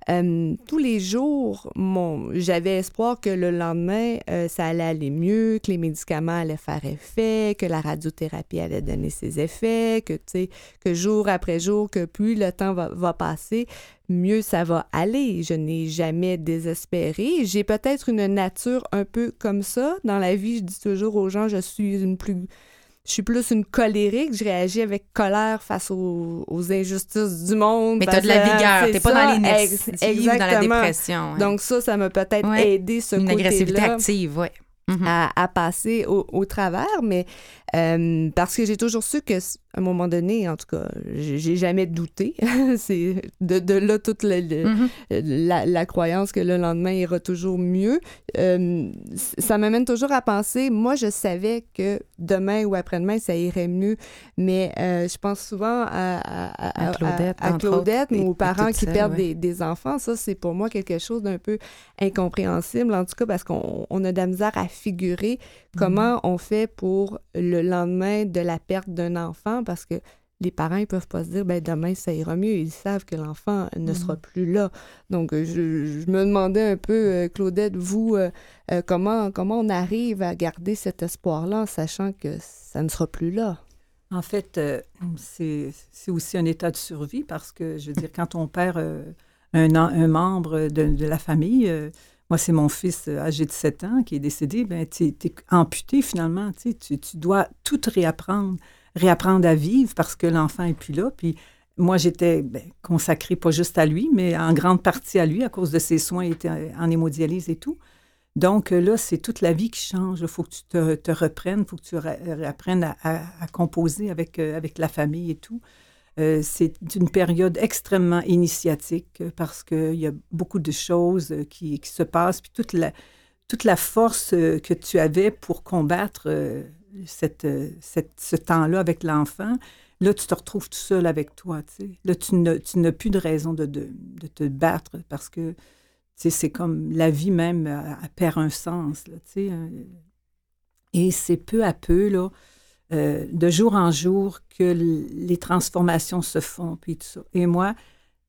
[SPEAKER 5] Euh, tous les jours, mon, j'avais espoir que le lendemain, euh, ça allait aller mieux, que les médicaments allaient faire effet, que la radiothérapie allait donner ses effets, que, tu sais, que jour après jour, que plus le temps va, va passer, mieux ça va aller. Je n'ai jamais désespéré. J'ai peut-être une nature un peu comme ça. Dans la vie, je dis toujours aux gens, je suis une plus je suis plus une colérique, je réagis avec colère face aux, aux injustices du monde.
[SPEAKER 1] Mais t'as de la vigueur, t'es pas dans
[SPEAKER 5] ex-
[SPEAKER 1] ou dans la dépression.
[SPEAKER 5] Donc ça, ça m'a peut-être
[SPEAKER 1] Ouais.
[SPEAKER 5] aidé ce
[SPEAKER 1] une agressivité
[SPEAKER 5] côté-là
[SPEAKER 1] active, oui.
[SPEAKER 5] à, à passer au, au travers, mais euh, parce que j'ai toujours su que à un moment donné, en tout cas, j'ai jamais douté. C'est de, de là toute
[SPEAKER 1] Mhm.
[SPEAKER 5] la, la croyance que le lendemain ira toujours mieux. Euh, ça m'amène toujours à penser, moi, je savais que demain ou après-demain, ça irait mieux, mais euh, je pense souvent à, à,
[SPEAKER 1] À Claudette,
[SPEAKER 5] à, Claudette,
[SPEAKER 1] autres,
[SPEAKER 5] aux parents qui
[SPEAKER 1] seule,
[SPEAKER 5] perdent
[SPEAKER 1] ouais.
[SPEAKER 5] des, des enfants. Ça, c'est pour moi quelque chose d'un peu incompréhensible, en tout cas, parce qu'on on a de la misère à figurer comment on fait pour le lendemain de la perte d'un enfant, parce que les parents, ils peuvent pas se dire, ben demain, ça ira mieux. Ils savent que l'enfant ne sera plus là. Donc, je, je me demandais un peu, euh, Claudette, vous, euh, euh, comment, comment on arrive à garder cet espoir-là en sachant que ça ne sera plus là?
[SPEAKER 3] En fait, c'est aussi un état de survie parce que, je veux dire, quand on perd un, membre de, de la famille, moi, c'est mon fils euh, âgé de 7 ans qui est décédé, ben, tu es amputé finalement. tu Tu, dois tout réapprendre, réapprendre à vivre parce que l'enfant n'est plus là. Puis moi, j'étais ben, consacrée pas juste à lui, mais en grande partie à lui à cause de ses soins, était en hémodialyse et tout. Donc euh, là, c'est toute la vie qui change. Il faut que tu te, reprennes, il faut que tu ré- réapprennes à, composer avec, euh, avec la famille et tout. Euh, c'est une période extrêmement initiatique euh, parce qu'il y a beaucoup de choses euh, qui, se passent, puis toute la, toute la force que tu avais pour combattre cette, cette- ce temps-là avec l'enfant, là, tu te retrouves tout seul avec toi. Là, tu n'as plus de raison de, de, de te battre parce que c'est comme la vie même perd un sens. Là, euh. Et c'est peu à peu, là, euh, de jour en jour, que les transformations se font, puis tout ça. Et moi,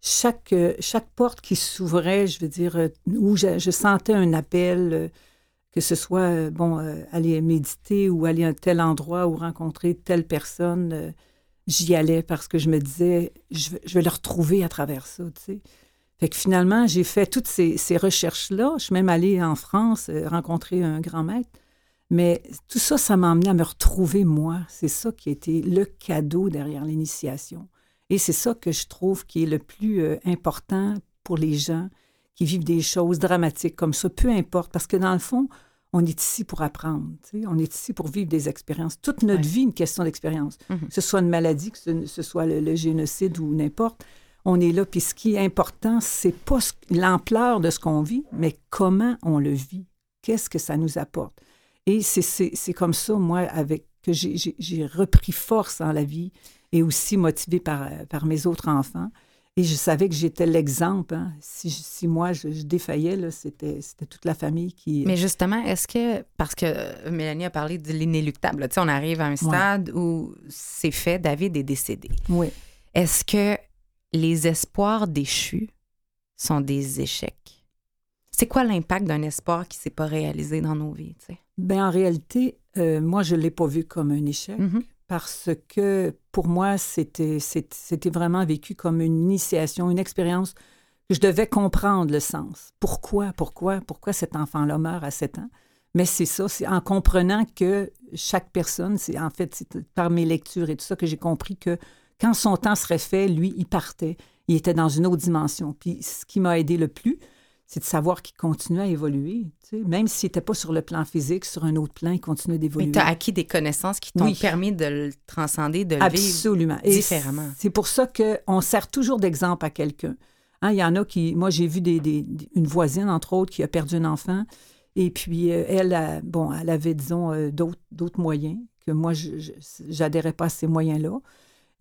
[SPEAKER 3] chaque, euh, porte qui s'ouvrait, je veux dire, euh, où je, sentais un appel, que ce soit, bon, aller méditer ou aller à tel endroit ou rencontrer telle personne, j'y allais parce que je me disais, je, vais- le retrouver à travers ça, tu sais. Fait que finalement, j'ai fait toutes ces, ces recherches-là. Je suis même allée en France rencontrer un grand maître. Mais tout ça, ça m'a amené à me retrouver moi. C'est ça qui a été le cadeau derrière l'initiation. Et c'est ça que je trouve qui est le plus euh, important pour les gens qui vivent des choses dramatiques comme ça, peu importe, parce que dans le fond, on est ici pour apprendre, on est ici pour vivre des expériences. Toute notre
[SPEAKER 1] Ouais.
[SPEAKER 3] vie, une question d'expérience.
[SPEAKER 1] Mhm.
[SPEAKER 3] Que ce soit une maladie, que ce, ce soit le, le génocide ou n'importe, on est là. Puis ce qui est important, c'est pas l'ampleur de ce qu'on vit, mais comment on le vit. Qu'est-ce que ça nous apporte? Et c'est- comme ça, moi, avec que j'ai- repris force en la vie et aussi motivée par, euh, par mes autres enfants. Et je savais que j'étais l'exemple. hein. Si, si moi, je, je défaillais, c'était toute la famille qui...
[SPEAKER 1] Mais justement, est-ce que, parce que Mélanie a parlé de l'inéluctable, tu sais, on arrive à un stade où c'est fait, David est décédé.
[SPEAKER 3] Oui.
[SPEAKER 1] Est-ce que les espoirs déchus sont des échecs? C'est quoi l'impact d'un espoir qui ne s'est pas réalisé dans nos vies? tu sais?
[SPEAKER 3] Ben, en réalité, euh, moi, je ne l'ai pas vu comme un échec.
[SPEAKER 1] Mhm.
[SPEAKER 3] parce que pour moi, c'était vraiment vécu comme une initiation, une expérience je devais comprendre le sens. Pourquoi, pourquoi, pourquoi cet enfant-là meurt à 7 ans? Mais c'est ça, c'est en comprenant que chaque personne, c'est en fait c'est par mes lectures et tout ça que j'ai compris que quand son temps serait fait, lui, il partait. Il était dans une autre dimension. Puis ce qui m'a aidé le plus, c'est de savoir qu'il continuait à évoluer. tu sais. Même s'il n'était pas sur le plan physique, sur un autre plan, il continuait d'évoluer.
[SPEAKER 1] Mais tu as acquis des connaissances qui t'ont
[SPEAKER 3] Oui.
[SPEAKER 1] permis de le transcender, de le vivre.
[SPEAKER 3] Absolument. Et
[SPEAKER 1] différemment.
[SPEAKER 3] C'est pour ça qu'on sert toujours d'exemple à quelqu'un. Hein, il y en a qui. Moi, j'ai vu des, des- une voisine, entre autres, qui a perdu un enfant. Et puis, euh, elle, a- bon, elle avait, disons, euh, d'autres d'autres moyens que moi, je n'adhérais pas à ces moyens-là.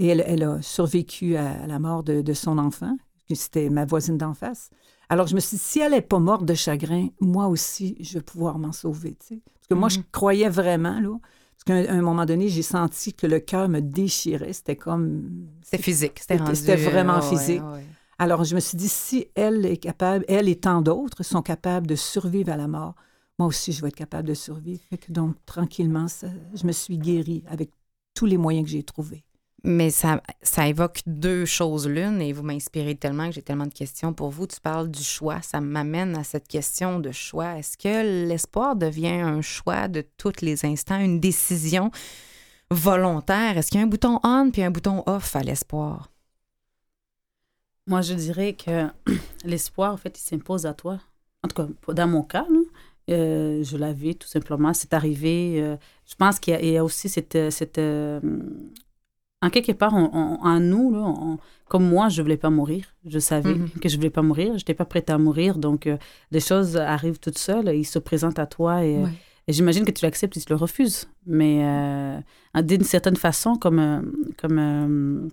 [SPEAKER 3] Et elle, elle a survécu à, à la mort de, de son enfant. C'était ma voisine d'en face. Alors, je me suis dit, si elle n'est pas morte de chagrin, moi aussi, je vais pouvoir m'en sauver. tu sais. Parce que moi, je croyais vraiment, là. Parce qu'à un moment donné, j'ai senti que le cœur me déchirait. C'était comme...
[SPEAKER 1] C'était physique. C'était
[SPEAKER 3] vraiment
[SPEAKER 1] ouais,
[SPEAKER 3] physique.
[SPEAKER 1] ouais.
[SPEAKER 3] Alors, je me suis dit, si elle est capable, elle et tant d'autres sont capables de survivre à la mort, moi aussi, je vais être capable de survivre. Fait que donc, tranquillement, ça- je me suis guérie avec tous les moyens que j'ai trouvés.
[SPEAKER 1] Mais ça, ça évoque deux choses l'une et vous m'inspirez tellement que j'ai tellement de questions pour vous. Tu parles du choix. Ça m'amène à cette question de choix. Est-ce que l'espoir devient un choix de tous les instants, une décision volontaire? Est-ce qu'il y a un bouton on puis un bouton off à l'espoir?
[SPEAKER 4] Moi, je dirais que l'espoir, en fait, il s'impose à toi. En tout cas, dans mon cas, euh, je l'avais tout simplement. C'est arrivé. euh, je pense qu'il y, a- aussi cette. cette euh, en quelque part, en nous, là, comme moi, je ne voulais pas mourir. Je savais
[SPEAKER 1] Mhm.
[SPEAKER 4] que je ne voulais pas mourir. Je n'étais pas prête à mourir. Donc, euh, des choses arrivent toutes seules. Ils se présentent à toi et,
[SPEAKER 1] Ouais.
[SPEAKER 4] et j'imagine que tu l'acceptes et tu le refuses. Mais euh, d'une certaine façon, comme, euh, comme euh,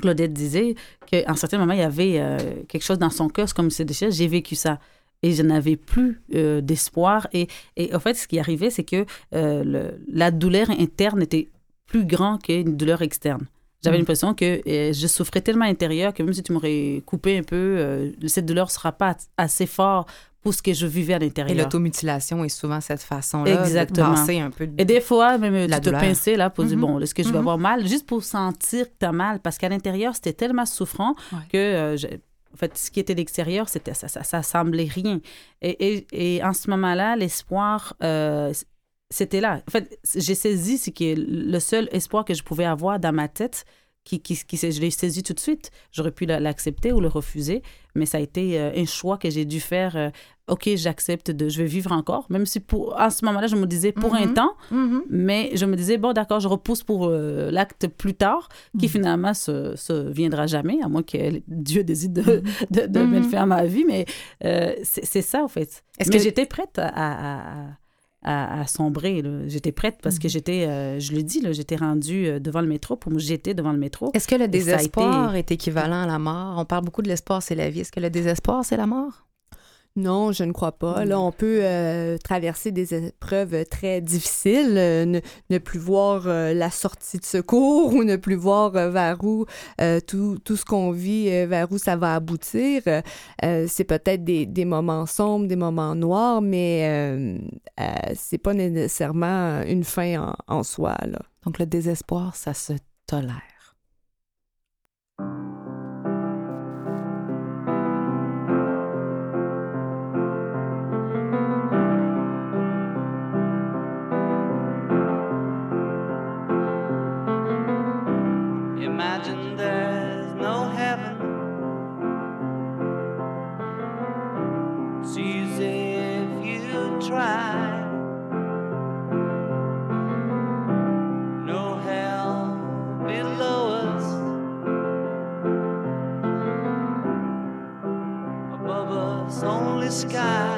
[SPEAKER 4] Claudette disait, qu'à un certain moment, il y avait quelque chose dans son cœur, c'est comme c'est déchiré. J'ai vécu ça. Et je n'avais plus euh, d'espoir. Et, et en fait, ce qui arrivait, c'est que euh, le- la douleur interne était plus grande qu'une douleur externe. J'avais
[SPEAKER 1] Mm.
[SPEAKER 4] l'impression que je souffrais tellement à l'intérieur que même si tu m'aurais coupé un peu, euh, cette douleur ne sera pas assez forte pour ce que je vivais à
[SPEAKER 1] Et
[SPEAKER 4] l'intérieur.
[SPEAKER 1] l'automutilation est souvent cette façon-là
[SPEAKER 4] Exactement.
[SPEAKER 1] de un peu de...
[SPEAKER 4] Et des fois, même
[SPEAKER 1] La
[SPEAKER 4] tu te pinçais là pour dire,
[SPEAKER 1] Mhm.
[SPEAKER 4] bon, est-ce que je vais
[SPEAKER 1] Mhm.
[SPEAKER 4] avoir mal? Juste pour sentir que tu as mal. Parce qu'à l'intérieur, c'était tellement souffrant
[SPEAKER 1] Ouais.
[SPEAKER 4] que, euh, je- en fait, ce qui était l'extérieur, c'était ça, ça, ça semblait rien. Et, et, et en ce moment-là, l'espoir, euh, c'était là. En fait, j'ai saisi ce qui est le seul espoir que je pouvais avoir dans ma tête. Qui, qui, qui, je l'ai saisi tout de suite. J'aurais pu la- l'accepter ou le refuser, mais ça a été euh, un choix que j'ai dû faire. euh, OK, j'accepte de, je vais vivre encore, même si pour, en ce moment-là, je me disais pour un
[SPEAKER 1] Mhm.
[SPEAKER 4] temps,
[SPEAKER 1] Mhm.
[SPEAKER 4] mais je me disais, bon, d'accord, je repousse pour euh, l'acte plus tard, qui
[SPEAKER 1] Mhm.
[SPEAKER 4] finalement se, se viendra jamais, à moins que Dieu décide de, de, de fin à ma vie. Mais euh, c'est ça, en fait.
[SPEAKER 1] Est-ce que-
[SPEAKER 4] j'étais prête à, à, à- à- à sombrer. J'étais prête parce
[SPEAKER 1] Mhm.
[SPEAKER 4] que j'étais, euh, je le dis, j'étais rendue euh, devant le métro. Pour moi, j'étais devant le métro.
[SPEAKER 1] Est-ce que le désespoir
[SPEAKER 4] été-
[SPEAKER 1] est équivalent à la mort? On parle beaucoup de l'espoir, c'est la vie. Est-ce que le désespoir, c'est la mort?
[SPEAKER 5] Non, je ne crois pas. Là, on peut euh, traverser des épreuves très difficiles, euh, ne, plus voir euh, la sortie de secours ou ne plus voir vers où tout, tout ce qu'on vit, vers où ça va aboutir. C'est peut-être des, des moments sombres, des moments noirs, mais c'est pas nécessairement une fin en, soi.
[SPEAKER 1] Donc, le désespoir, ça se tolère.
[SPEAKER 8] Imagine there's no heaven. It's if you try. No hell below us. Above us, only sky.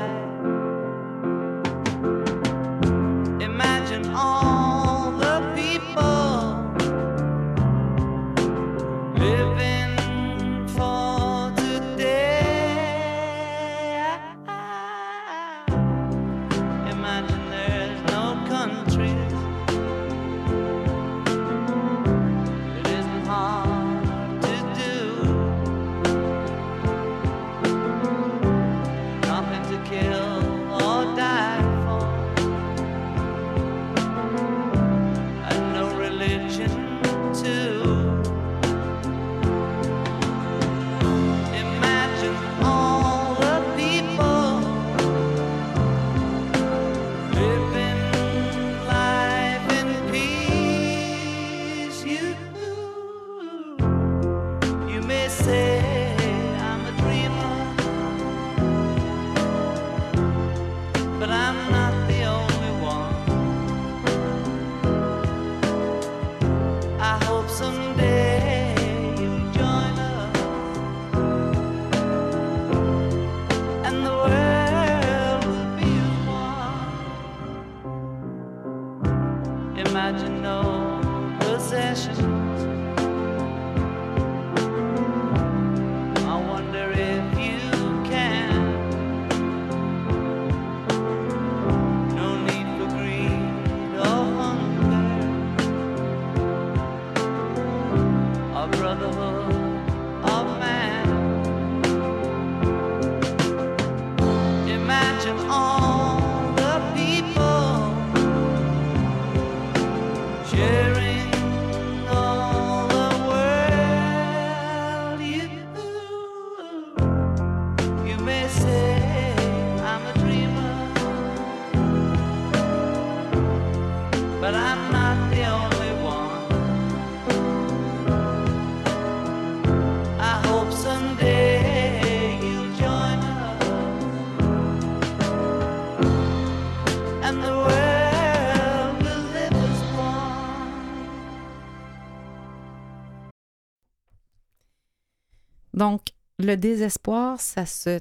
[SPEAKER 1] Donc, le désespoir, ça se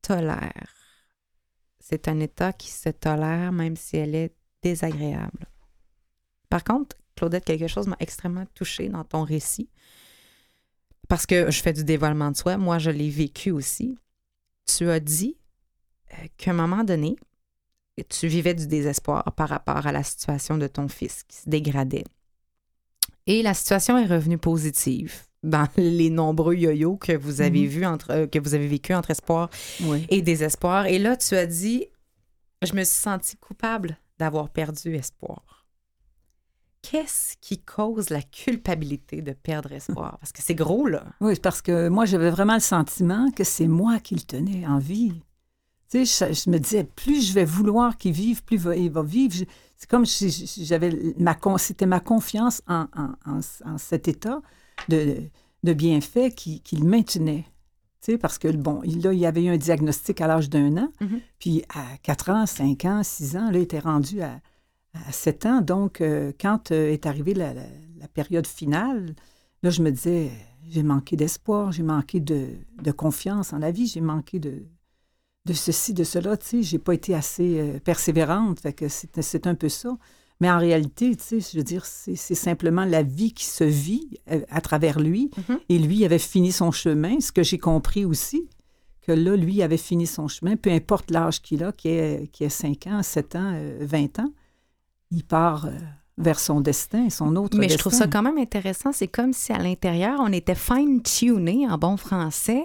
[SPEAKER 1] tolère. C'est un état qui se tolère même si elle est désagréable. Par contre, Claudette, quelque chose m'a extrêmement touchée dans ton récit. Parce que je fais du dévoilement de soi, moi je l'ai vécu aussi. Tu as dit euh, qu'à un moment donné, tu vivais du désespoir par rapport à la situation de ton fils qui se dégradait. Et la situation est revenue positive dans les nombreux yo-yo que vous avez
[SPEAKER 3] Mhm.
[SPEAKER 1] vus entre euh, que vous avez vécu entre espoir
[SPEAKER 3] Oui.
[SPEAKER 1] et désespoir. Et là, tu as dit, je me suis sentie coupable d'avoir perdu espoir. Qu'est-ce qui cause la culpabilité de perdre espoir? Parce que c'est gros, là.
[SPEAKER 3] Oui, parce que moi, j'avais vraiment le sentiment que c'est moi qui le tenais en vie. Tu sais, je, je me disais, plus je vais vouloir qu'il vive, plus va- il va vivre. C'est comme si j'avais ma c'était ma confiance en, en- en- en cet état de, de bienfait qui, qui le maintenait. Tu sais, parce que, bon, il, là, il y avait eu un diagnostic à l'âge d'un an,
[SPEAKER 1] Mhm.
[SPEAKER 3] puis à 4 ans, 5 ans, 6 ans, là, il était rendu à, à 7 ans. Donc, euh, quand euh, est arrivée la, la- la période finale, là, je me disais, j'ai manqué d'espoir, j'ai manqué de, de confiance en la vie, j'ai manqué de, de ceci, de cela, tu sais, j'ai pas été assez euh, persévérante, fait que c'est un peu ça. Mais en réalité, tu sais, je veux dire, c'est simplement la vie qui se vit euh, à travers lui.
[SPEAKER 1] Mhm.
[SPEAKER 3] Et lui avait fini son chemin, ce que j'ai compris aussi, que là, lui avait fini son chemin, peu importe l'âge qu'il a, qui est, qui est 5 ans, 7 ans, euh, 20 ans, il part euh, vers son destin, son autre
[SPEAKER 1] Mais je trouve ça quand même intéressant. C'est comme si à l'intérieur, on était fine-tuné en bon français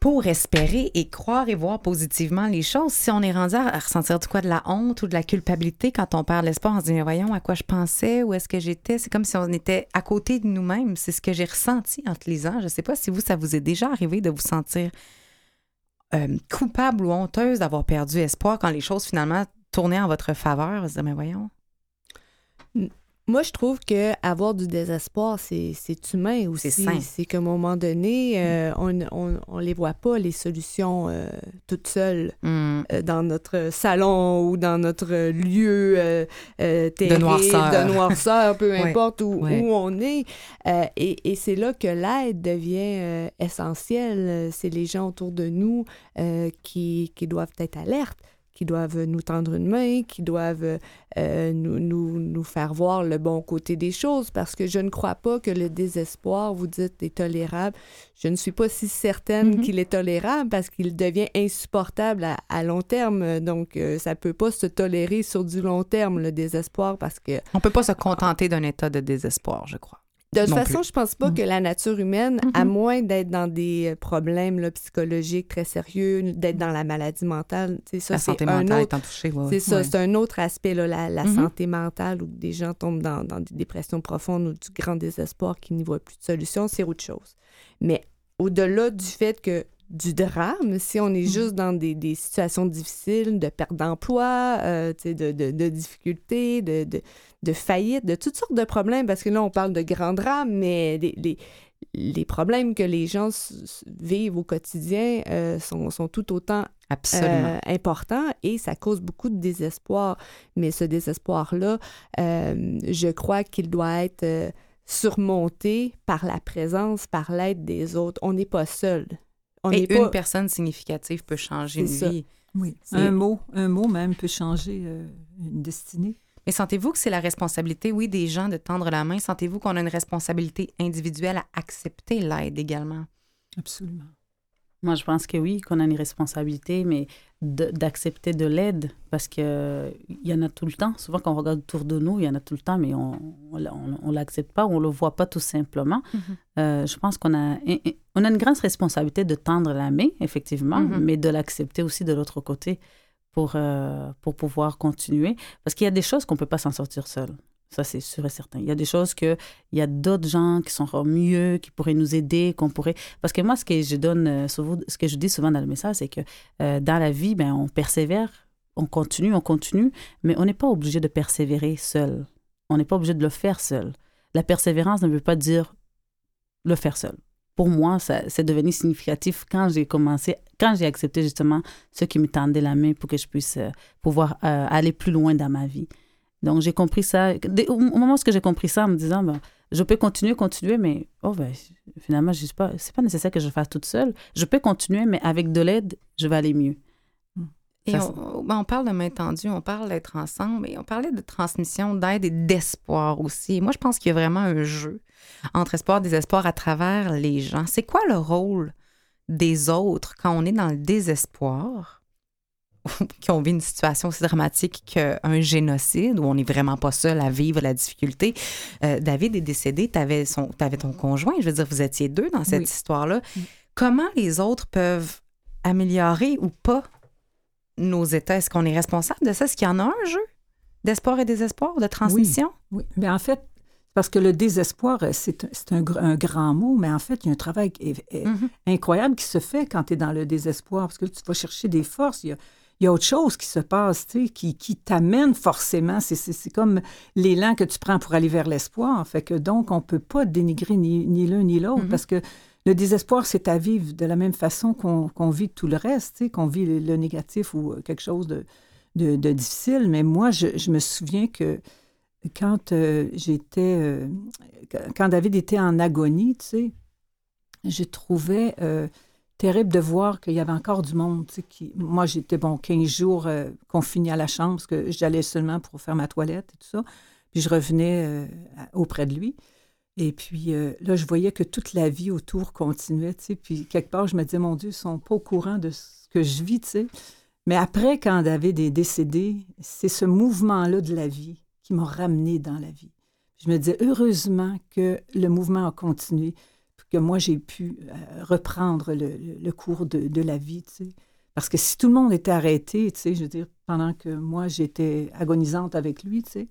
[SPEAKER 1] pour espérer et croire et voir positivement les choses. Si on est rendu à ressentir du quoi de la honte ou de la culpabilité quand on perd l'espoir, on se dit mais voyons à quoi je pensais, où est-ce que j'étais? C'est comme si on était à côté de nous-mêmes. C'est ce que j'ai ressenti en te lisant. Je ne sais pas si vous, ça vous est déjà arrivé de vous sentir euh, coupable ou honteuse d'avoir perdu espoir quand les choses finalement tournaient en votre faveur. On se dit mais voyons.
[SPEAKER 5] Moi, je trouve que avoir du désespoir, c'est humain aussi.
[SPEAKER 1] C'est
[SPEAKER 5] qu'à un moment donné, euh, on, on, on les voit pas, les solutions, euh, toutes seules
[SPEAKER 1] Hmm.
[SPEAKER 5] euh, dans notre salon ou dans notre lieu euh, terrible,
[SPEAKER 1] noirceur.
[SPEAKER 5] de noirceur, peu
[SPEAKER 1] Ouais.
[SPEAKER 5] importe où,
[SPEAKER 1] Ouais.
[SPEAKER 5] où on est. Et et c'est là que l'aide devient essentielle. C'est les gens autour de nous qui, qui doivent être alertes qui doivent nous tendre une main, qui doivent euh, nous, nous, nous faire voir le bon côté des choses, parce que je ne crois pas que le désespoir, vous dites, est tolérable. Je ne suis pas si certaine
[SPEAKER 1] Mhm.
[SPEAKER 5] qu'il est tolérable parce qu'il devient insupportable à, à long terme. Donc, euh, ça peut pas se tolérer sur du long terme, le désespoir, parce que
[SPEAKER 1] On peut pas se contenter d'un état de désespoir, je crois.
[SPEAKER 5] De toute façon, je pense pas
[SPEAKER 3] Mhm.
[SPEAKER 5] que la nature humaine, à moins d'être dans des euh, problèmes là, psychologiques très sérieux, d'être dans la maladie mentale, sais, ça,
[SPEAKER 1] la
[SPEAKER 5] c'est
[SPEAKER 1] santé
[SPEAKER 5] un
[SPEAKER 1] mentale
[SPEAKER 5] autre
[SPEAKER 1] étant touchée, ouais,
[SPEAKER 5] c'est
[SPEAKER 1] ouais.
[SPEAKER 5] ça,
[SPEAKER 3] Ouais.
[SPEAKER 5] c'est un autre aspect, là, la, la
[SPEAKER 1] Mhm.
[SPEAKER 5] santé mentale, où des gens tombent dans, dans des dépressions profondes ou du grand désespoir qui n'y voient plus de solution, c'est autre chose. Mais au-delà du fait que du drame, si on est
[SPEAKER 1] Mhm.
[SPEAKER 5] juste dans des, des situations difficiles, de perte d'emploi, euh, de, de, de difficultés, de, de, de faillite, de toutes sortes de problèmes, parce que là, on parle de grands drames, mais les, les, les problèmes que les gens vivent au quotidien euh, sont, sont tout autant
[SPEAKER 1] Absolument.
[SPEAKER 5] euh, important et ça cause beaucoup de désespoir. Mais ce désespoir-là, je crois qu'il doit être surmonté par la présence, par l'aide des autres. On n'est pas seul. On
[SPEAKER 1] Et une
[SPEAKER 5] pas...
[SPEAKER 1] personne significative peut changer une
[SPEAKER 5] ça.
[SPEAKER 1] vie.
[SPEAKER 3] Oui. Un mot, un mot même peut changer euh, une destinée.
[SPEAKER 1] Mais sentez-vous que c'est la responsabilité, oui, des gens de tendre la main? Sentez-vous qu'on a une responsabilité individuelle à accepter l'aide également?
[SPEAKER 3] Absolument.
[SPEAKER 4] Moi, je pense que oui, qu'on a une responsabilité, mais d'accepter de, l'aide, parce que il y en a tout le temps. Souvent, quand on regarde autour de nous, il y en a tout le temps, mais on on, l'accepte pas, on le voit pas tout simplement.
[SPEAKER 1] Mhm.
[SPEAKER 4] Euh, je pense qu'on a, on a une grande responsabilité de tendre la main, effectivement,
[SPEAKER 1] Mhm.
[SPEAKER 4] mais de l'accepter aussi de l'autre côté pour, euh, pour pouvoir continuer. Parce qu'il y a des choses qu'on peut pas s'en sortir seul. Ça, c'est sûr et certain. Il y a des choses que il y a d'autres gens qui sont mieux, qui pourraient nous aider, qu'on pourrait. Parce que moi, ce que je donne, euh, souvent- ce que je dis souvent dans le message, c'est que euh, dans la vie, ben, on persévère on continue, on continue, mais on n'est pas obligé de persévérer seul. On n'est pas obligé de le faire seul. La persévérance ne veut pas dire le faire seul. Pour moi, ça, c'est devenu significatif quand j'ai commencé, quand j'ai accepté justement ceux qui me tendaient la main pour que je puisse euh, pouvoir aller plus loin dans ma vie. Donc, j'ai compris ça. Au moment où j'ai compris ça, en me disant, ben, je peux continuer, continuer, mais oh, ben, finalement, je sais pas, c'est pas nécessaire que je le fasse toute seule. Je peux continuer, mais avec de l'aide, je vais aller mieux.
[SPEAKER 1] Et
[SPEAKER 4] Ça,
[SPEAKER 1] on, ben, on parle de main tendue, on parle d'être ensemble, et on parlait de transmission, d'aide et d'espoir aussi. Et moi, je pense qu'il y a vraiment un jeu entre espoir et désespoir à travers les gens. C'est quoi le rôle des autres quand on est dans le désespoir, qu'on vit une situation aussi dramatique qu'un génocide, où on n'est vraiment pas seul à vivre la difficulté? Euh, David est décédé, tu avais, ton conjoint, je veux dire, vous étiez deux dans cette
[SPEAKER 3] Oui.
[SPEAKER 1] histoire-là.
[SPEAKER 3] Mm.
[SPEAKER 1] Comment les autres peuvent améliorer ou pas nos états? Est-ce qu'on est responsable de ça? Est-ce qu'il y en a un jeu d'espoir et désespoir, de transmission?
[SPEAKER 3] Oui, mais en fait, parce que le désespoir, c'est un- un, gr- un grand mot, mais en fait, il y a un travail qui est-
[SPEAKER 1] Mhm.
[SPEAKER 3] incroyable qui se fait quand tu es dans le désespoir, parce que tu vas chercher des forces. Il y a, il y a autre chose qui se passe, tu sais, qui, qui t'amène forcément. C'est- C'est c'est comme l'élan que tu prends pour aller vers l'espoir. Fait que donc, on peut pas dénigrer ni, ni l'un ni l'autre,
[SPEAKER 1] Mhm.
[SPEAKER 3] parce que le désespoir, c'est à vivre de la même façon qu'on qu'on vit tout le reste, tu sais, qu'on vit le, le négatif ou euh, quelque chose de, de, de difficile. Mais moi, je, je me souviens que quand euh, j'étais, euh, quand David était en agonie, tu sais, je trouvais euh, terrible de voir qu'il y avait encore du monde. Moi, j'étais, bon, 15 jours euh, confinée à la chambre parce que j'allais seulement pour faire ma toilette et tout ça. Puis je revenais euh, auprès de lui. Et puis euh, là, je voyais que toute la vie autour continuait. Puis quelque part, je me disais, mon Dieu, ils sont pas au courant de ce que je vis. Mais après, quand David est décédé, c'est ce mouvement-là de la vie qui m'a ramené dans la vie. Je me disais, heureusement que le mouvement a continué, que moi, j'ai pu euh, reprendre le, le- cours de, de la vie, tu sais. Parce que si tout le monde était arrêté, tu sais, je veux dire, pendant que moi, j'étais agonisante avec lui, tu sais,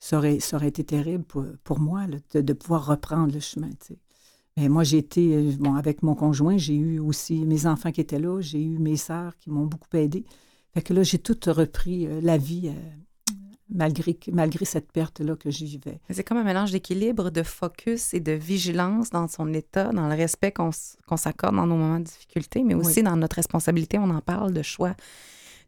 [SPEAKER 3] ça aurait, ça aurait été terrible pour, pour moi là, de, pouvoir reprendre le chemin, tu sais. Mais moi, j'ai été, euh, bon, avec mon conjoint, j'ai eu aussi mes enfants qui étaient là, j'ai eu mes sœurs qui m'ont beaucoup aidé. Fait que là, j'ai tout repris euh, la vie malgré, malgré cette perte-là que je vivais.
[SPEAKER 1] C'est comme un mélange d'équilibre, de focus et de vigilance dans son état, dans le respect qu'on s'accorde dans nos moments de difficulté, mais aussi
[SPEAKER 3] Oui.
[SPEAKER 1] dans notre responsabilité. On en parle de choix,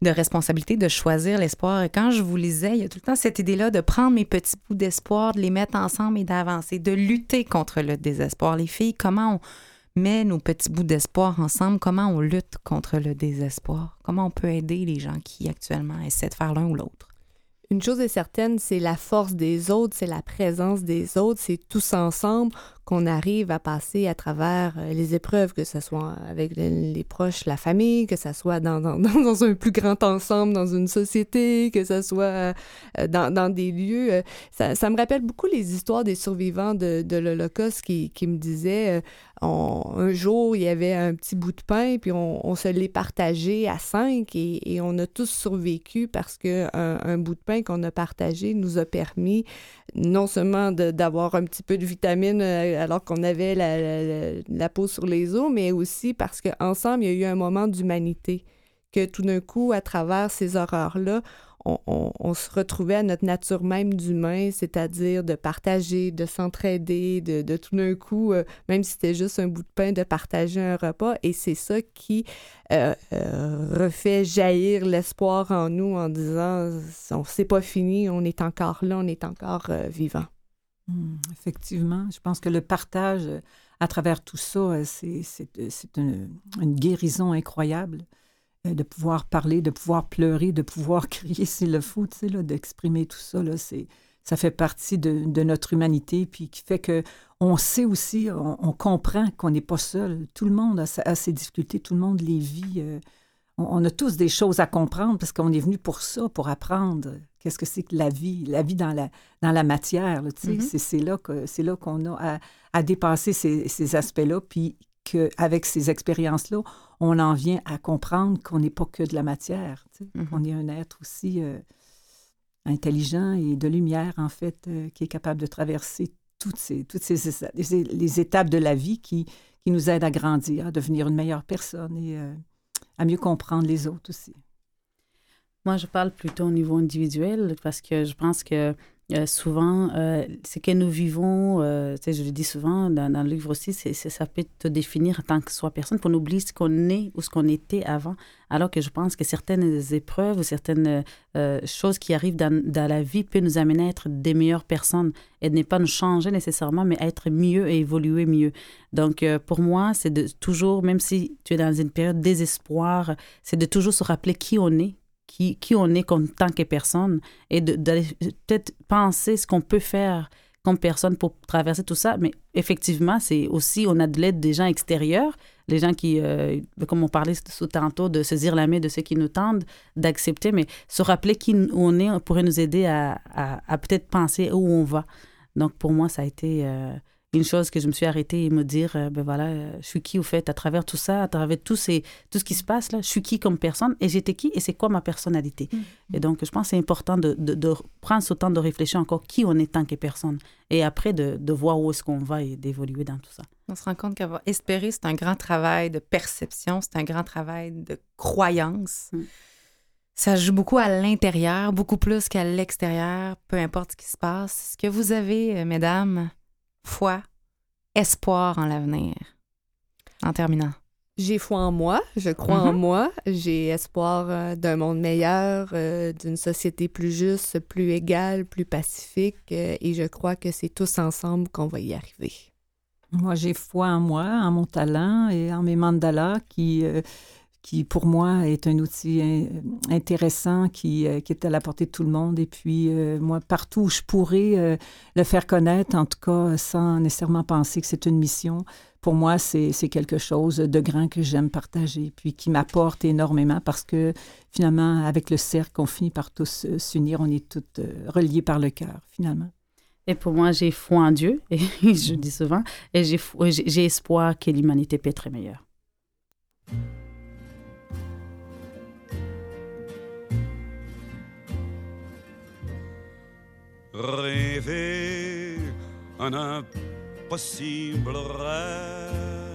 [SPEAKER 1] de responsabilité, de choisir l'espoir. Et quand je vous lisais, il y a tout le temps cette idée-là de prendre mes petits bouts d'espoir, de les mettre ensemble et d'avancer, de lutter contre le désespoir. Les filles, comment on met nos petits bouts d'espoir ensemble? Comment on lutte contre le désespoir? Comment on peut aider les gens qui actuellement essaient de faire l'un ou l'autre?
[SPEAKER 5] Une chose est certaine, c'est la force des autres, c'est la présence des autres, c'est tous ensemble qu'on arrive à passer à travers euh, les épreuves, que ce soit avec le- les proches, la famille, que ce soit dans, un plus grand ensemble, dans une société, que ce soit euh, dans, des lieux. euh, Ça, me rappelle beaucoup les histoires des survivants de, l'Holocauste qui, me disaient, un jour, il y avait un petit bout de pain, puis on, se l'est partagé à cinq et, on a tous survécu parce que un, bout de pain qu'on a partagé nous a permis non seulement d'avoir un petit peu de vitamines euh, alors qu'on avait la, la- la peau sur les os, mais aussi parce qu'ensemble, il y a eu un moment d'humanité que tout d'un coup, à travers ces horreurs-là, on, se retrouvait à notre nature même d'humain, c'est-à-dire de partager, de s'entraider, de, tout d'un coup, euh, même si c'était juste un bout de pain, de partager un repas. Et c'est ça qui euh, euh, refait jaillir l'espoir en nous en disant, on c'est pas fini, on est encore là, on est encore vivant.
[SPEAKER 3] Hmm, effectivement, je pense que le partage à travers tout ça, c'est une, guérison incroyable de pouvoir parler, de pouvoir pleurer, de pouvoir crier s'il le faut, tu sais, là, d'exprimer tout ça. Là, c'est, ça fait partie de, de notre humanité, puis qui fait que on sait aussi, on, on comprend qu'on n'est pas seul. Tout le monde a, ses difficultés, tout le monde les vit. euh, on, on a tous des choses à comprendre parce qu'on est venu pour ça, pour apprendre qu'est-ce que c'est que la vie, la vie dans la, dans la matière. sais.
[SPEAKER 1] Mhm.
[SPEAKER 3] C'est c'est là que c'est là qu'on a à, à dépasser ces, ces aspects-là, puis qu'avec ces expériences-là, on en vient à comprendre qu'on n'est pas que de la matière, tu sais.
[SPEAKER 1] Mhm.
[SPEAKER 3] qu'on est un être aussi euh, intelligent et de lumière, en fait, euh, qui est capable de traverser toutes ces, toutes ces les étapes de la vie qui, qui nous aident à grandir, à devenir une meilleure personne et euh, à mieux comprendre les autres aussi.
[SPEAKER 4] Moi, je parle plutôt au niveau individuel parce que je pense que euh, souvent, euh, ce que nous vivons, euh, je le dis souvent dans, dans le livre aussi, c'est, c'est- ça peut te définir en tant que soi personne, qu'on oublie ce qu'on est ou ce qu'on était avant. Alors que je pense que certaines épreuves ou certaines euh, choses qui arrivent dans, dans la vie peuvent nous amener à être des meilleures personnes et ne pas nous changer nécessairement, mais à être mieux et évoluer mieux. Donc, euh, pour moi, c'est de toujours, même si tu es dans une période de désespoir, c'est de toujours se rappeler qui on est, qui, qui on est comme tant que personne et de- peut-être penser ce qu'on peut faire comme personne pour traverser tout ça. Mais effectivement, c'est aussi, on a de l'aide des gens extérieurs, les gens qui, euh, comme on parlait tantôt, de saisir la main de ceux qui nous tendent, d'accepter, mais se rappeler qui on est pourrait nous aider à, à- à peut-être penser où on va. Donc, pour moi, ça a été euh, une chose que je me suis arrêtée et me dire, euh, ben voilà, euh, je suis qui au fait, à travers tout ça, à travers tout, ces, tout ce qui se passe là, je suis qui comme personne et j'étais qui et c'est quoi ma personnalité. Et donc, je pense que c'est important de, de, de prendre ce temps de réfléchir encore qui on est tant que personne et après de, de voir où est-ce qu'on va et d'évoluer dans tout ça.
[SPEAKER 1] On se rend compte qu'avoir espéré, c'est un grand travail de perception, c'est un grand travail de croyance.
[SPEAKER 4] Mm.
[SPEAKER 1] Ça joue beaucoup à l'intérieur, beaucoup plus qu'à l'extérieur, peu importe ce qui se passe. Est-ce que vous avez, euh, mesdames, foi, espoir en l'avenir? En terminant.
[SPEAKER 5] J'ai foi en moi, je crois en
[SPEAKER 1] Mhm.
[SPEAKER 5] moi, j'ai espoir euh, d'un monde meilleur, euh, d'une société plus juste, plus égale, plus pacifique, euh, et je crois que c'est tous ensemble qu'on va y arriver.
[SPEAKER 3] Moi, j'ai foi en moi, en mon talent et en mes mandalas qui, euh, qui pour moi, est un outil euh, intéressant qui, euh, qui est à la portée de tout le monde. Et puis, euh, moi, partout où je pourrais euh, le faire connaître, en tout cas, sans nécessairement penser que c'est une mission, pour moi, c'est quelque chose de grand que j'aime partager, puis qui m'apporte énormément parce que finalement, avec le cercle, on finit par tous s'unir, on est tous euh, reliés par le cœur, finalement.
[SPEAKER 4] Et pour moi, j'ai foi en Dieu, et je dis souvent, et j'ai espoir que l'humanité peut être meilleure.
[SPEAKER 2] Rêver un impossible rêve,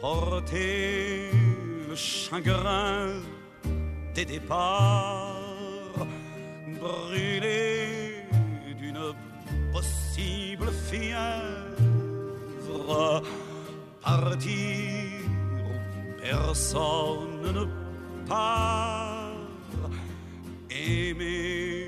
[SPEAKER 2] porter le chagrin des départs, brûler d'une possible fièvre, partir où personne ne part, aimer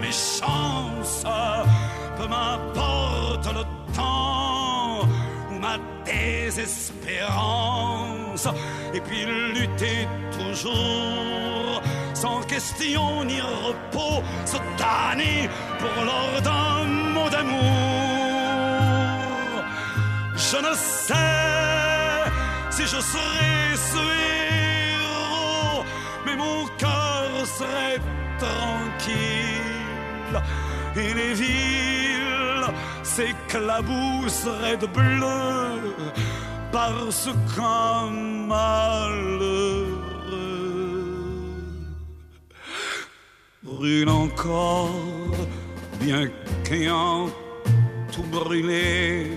[SPEAKER 2] Mes chances, peu m'importe le temps ou ma désespérance. Et puis lutter toujours, sans question ni repos, se damner pour l'or d'un mot d'amour. Je ne sais si je serai ce héros, mais mon cœur serait tranquille et les villes s'éclabousseraient de bleu parce qu'un malheureux brûle encore, bien qu'ayant tout brûlé,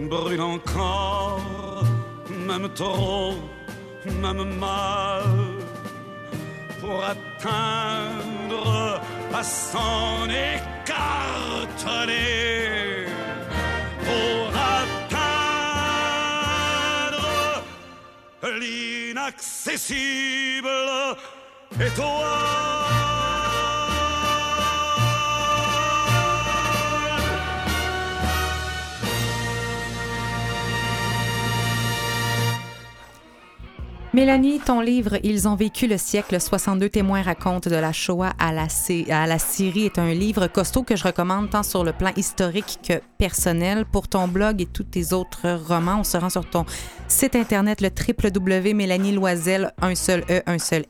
[SPEAKER 2] brûle encore, même trop, même mal, pour atteindre à s'en écarteler, pour atteindre l'inaccessible étoile.
[SPEAKER 1] Mélanie, ton livre Ils ont vécu le siècle, 62 témoins racontent de la Shoah à la, à la Syrie est un livre costaud que je recommande tant sur le plan historique que personnel. Pour ton blog et tous tes autres romans, on se rend sur ton site internet le www.mélanieloisel, un seul E, un seul.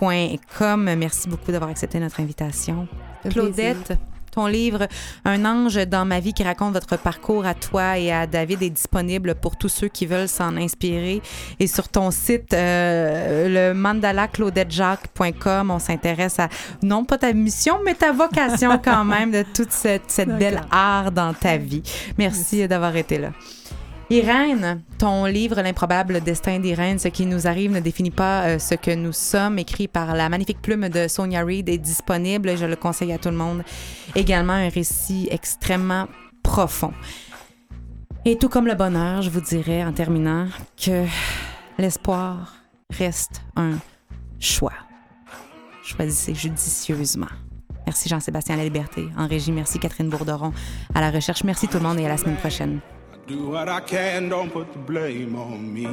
[SPEAKER 1] Merci beaucoup d'avoir accepté notre invitation. Claudette, ton livre Un ange dans ma vie qui raconte votre parcours à toi et à David est disponible pour tous ceux qui veulent s'en inspirer. Et sur ton site, euh, le mandalaclaudetjacques.com, on s'intéresse à non pas ta mission, mais ta vocation quand même de toute cette, cette belle art dans ta vie. Merci. d'avoir été là. Irène, ton livre L'improbable destin d'Irène, ce qui nous arrive ne définit pas euh, ce que nous sommes, écrit par la magnifique plume de Sonia Reid, est disponible. Je le conseille à tout le monde. Également un récit extrêmement profond. Et tout comme le bonheur, je vous dirais en terminant que l'espoir reste un choix. Choisissez judicieusement. Merci Jean-Sébastien à la liberté. En régie, merci Catherine Bourderon à la recherche. Merci tout le monde et à la semaine prochaine.
[SPEAKER 2] Do what I can, don't put the blame on me.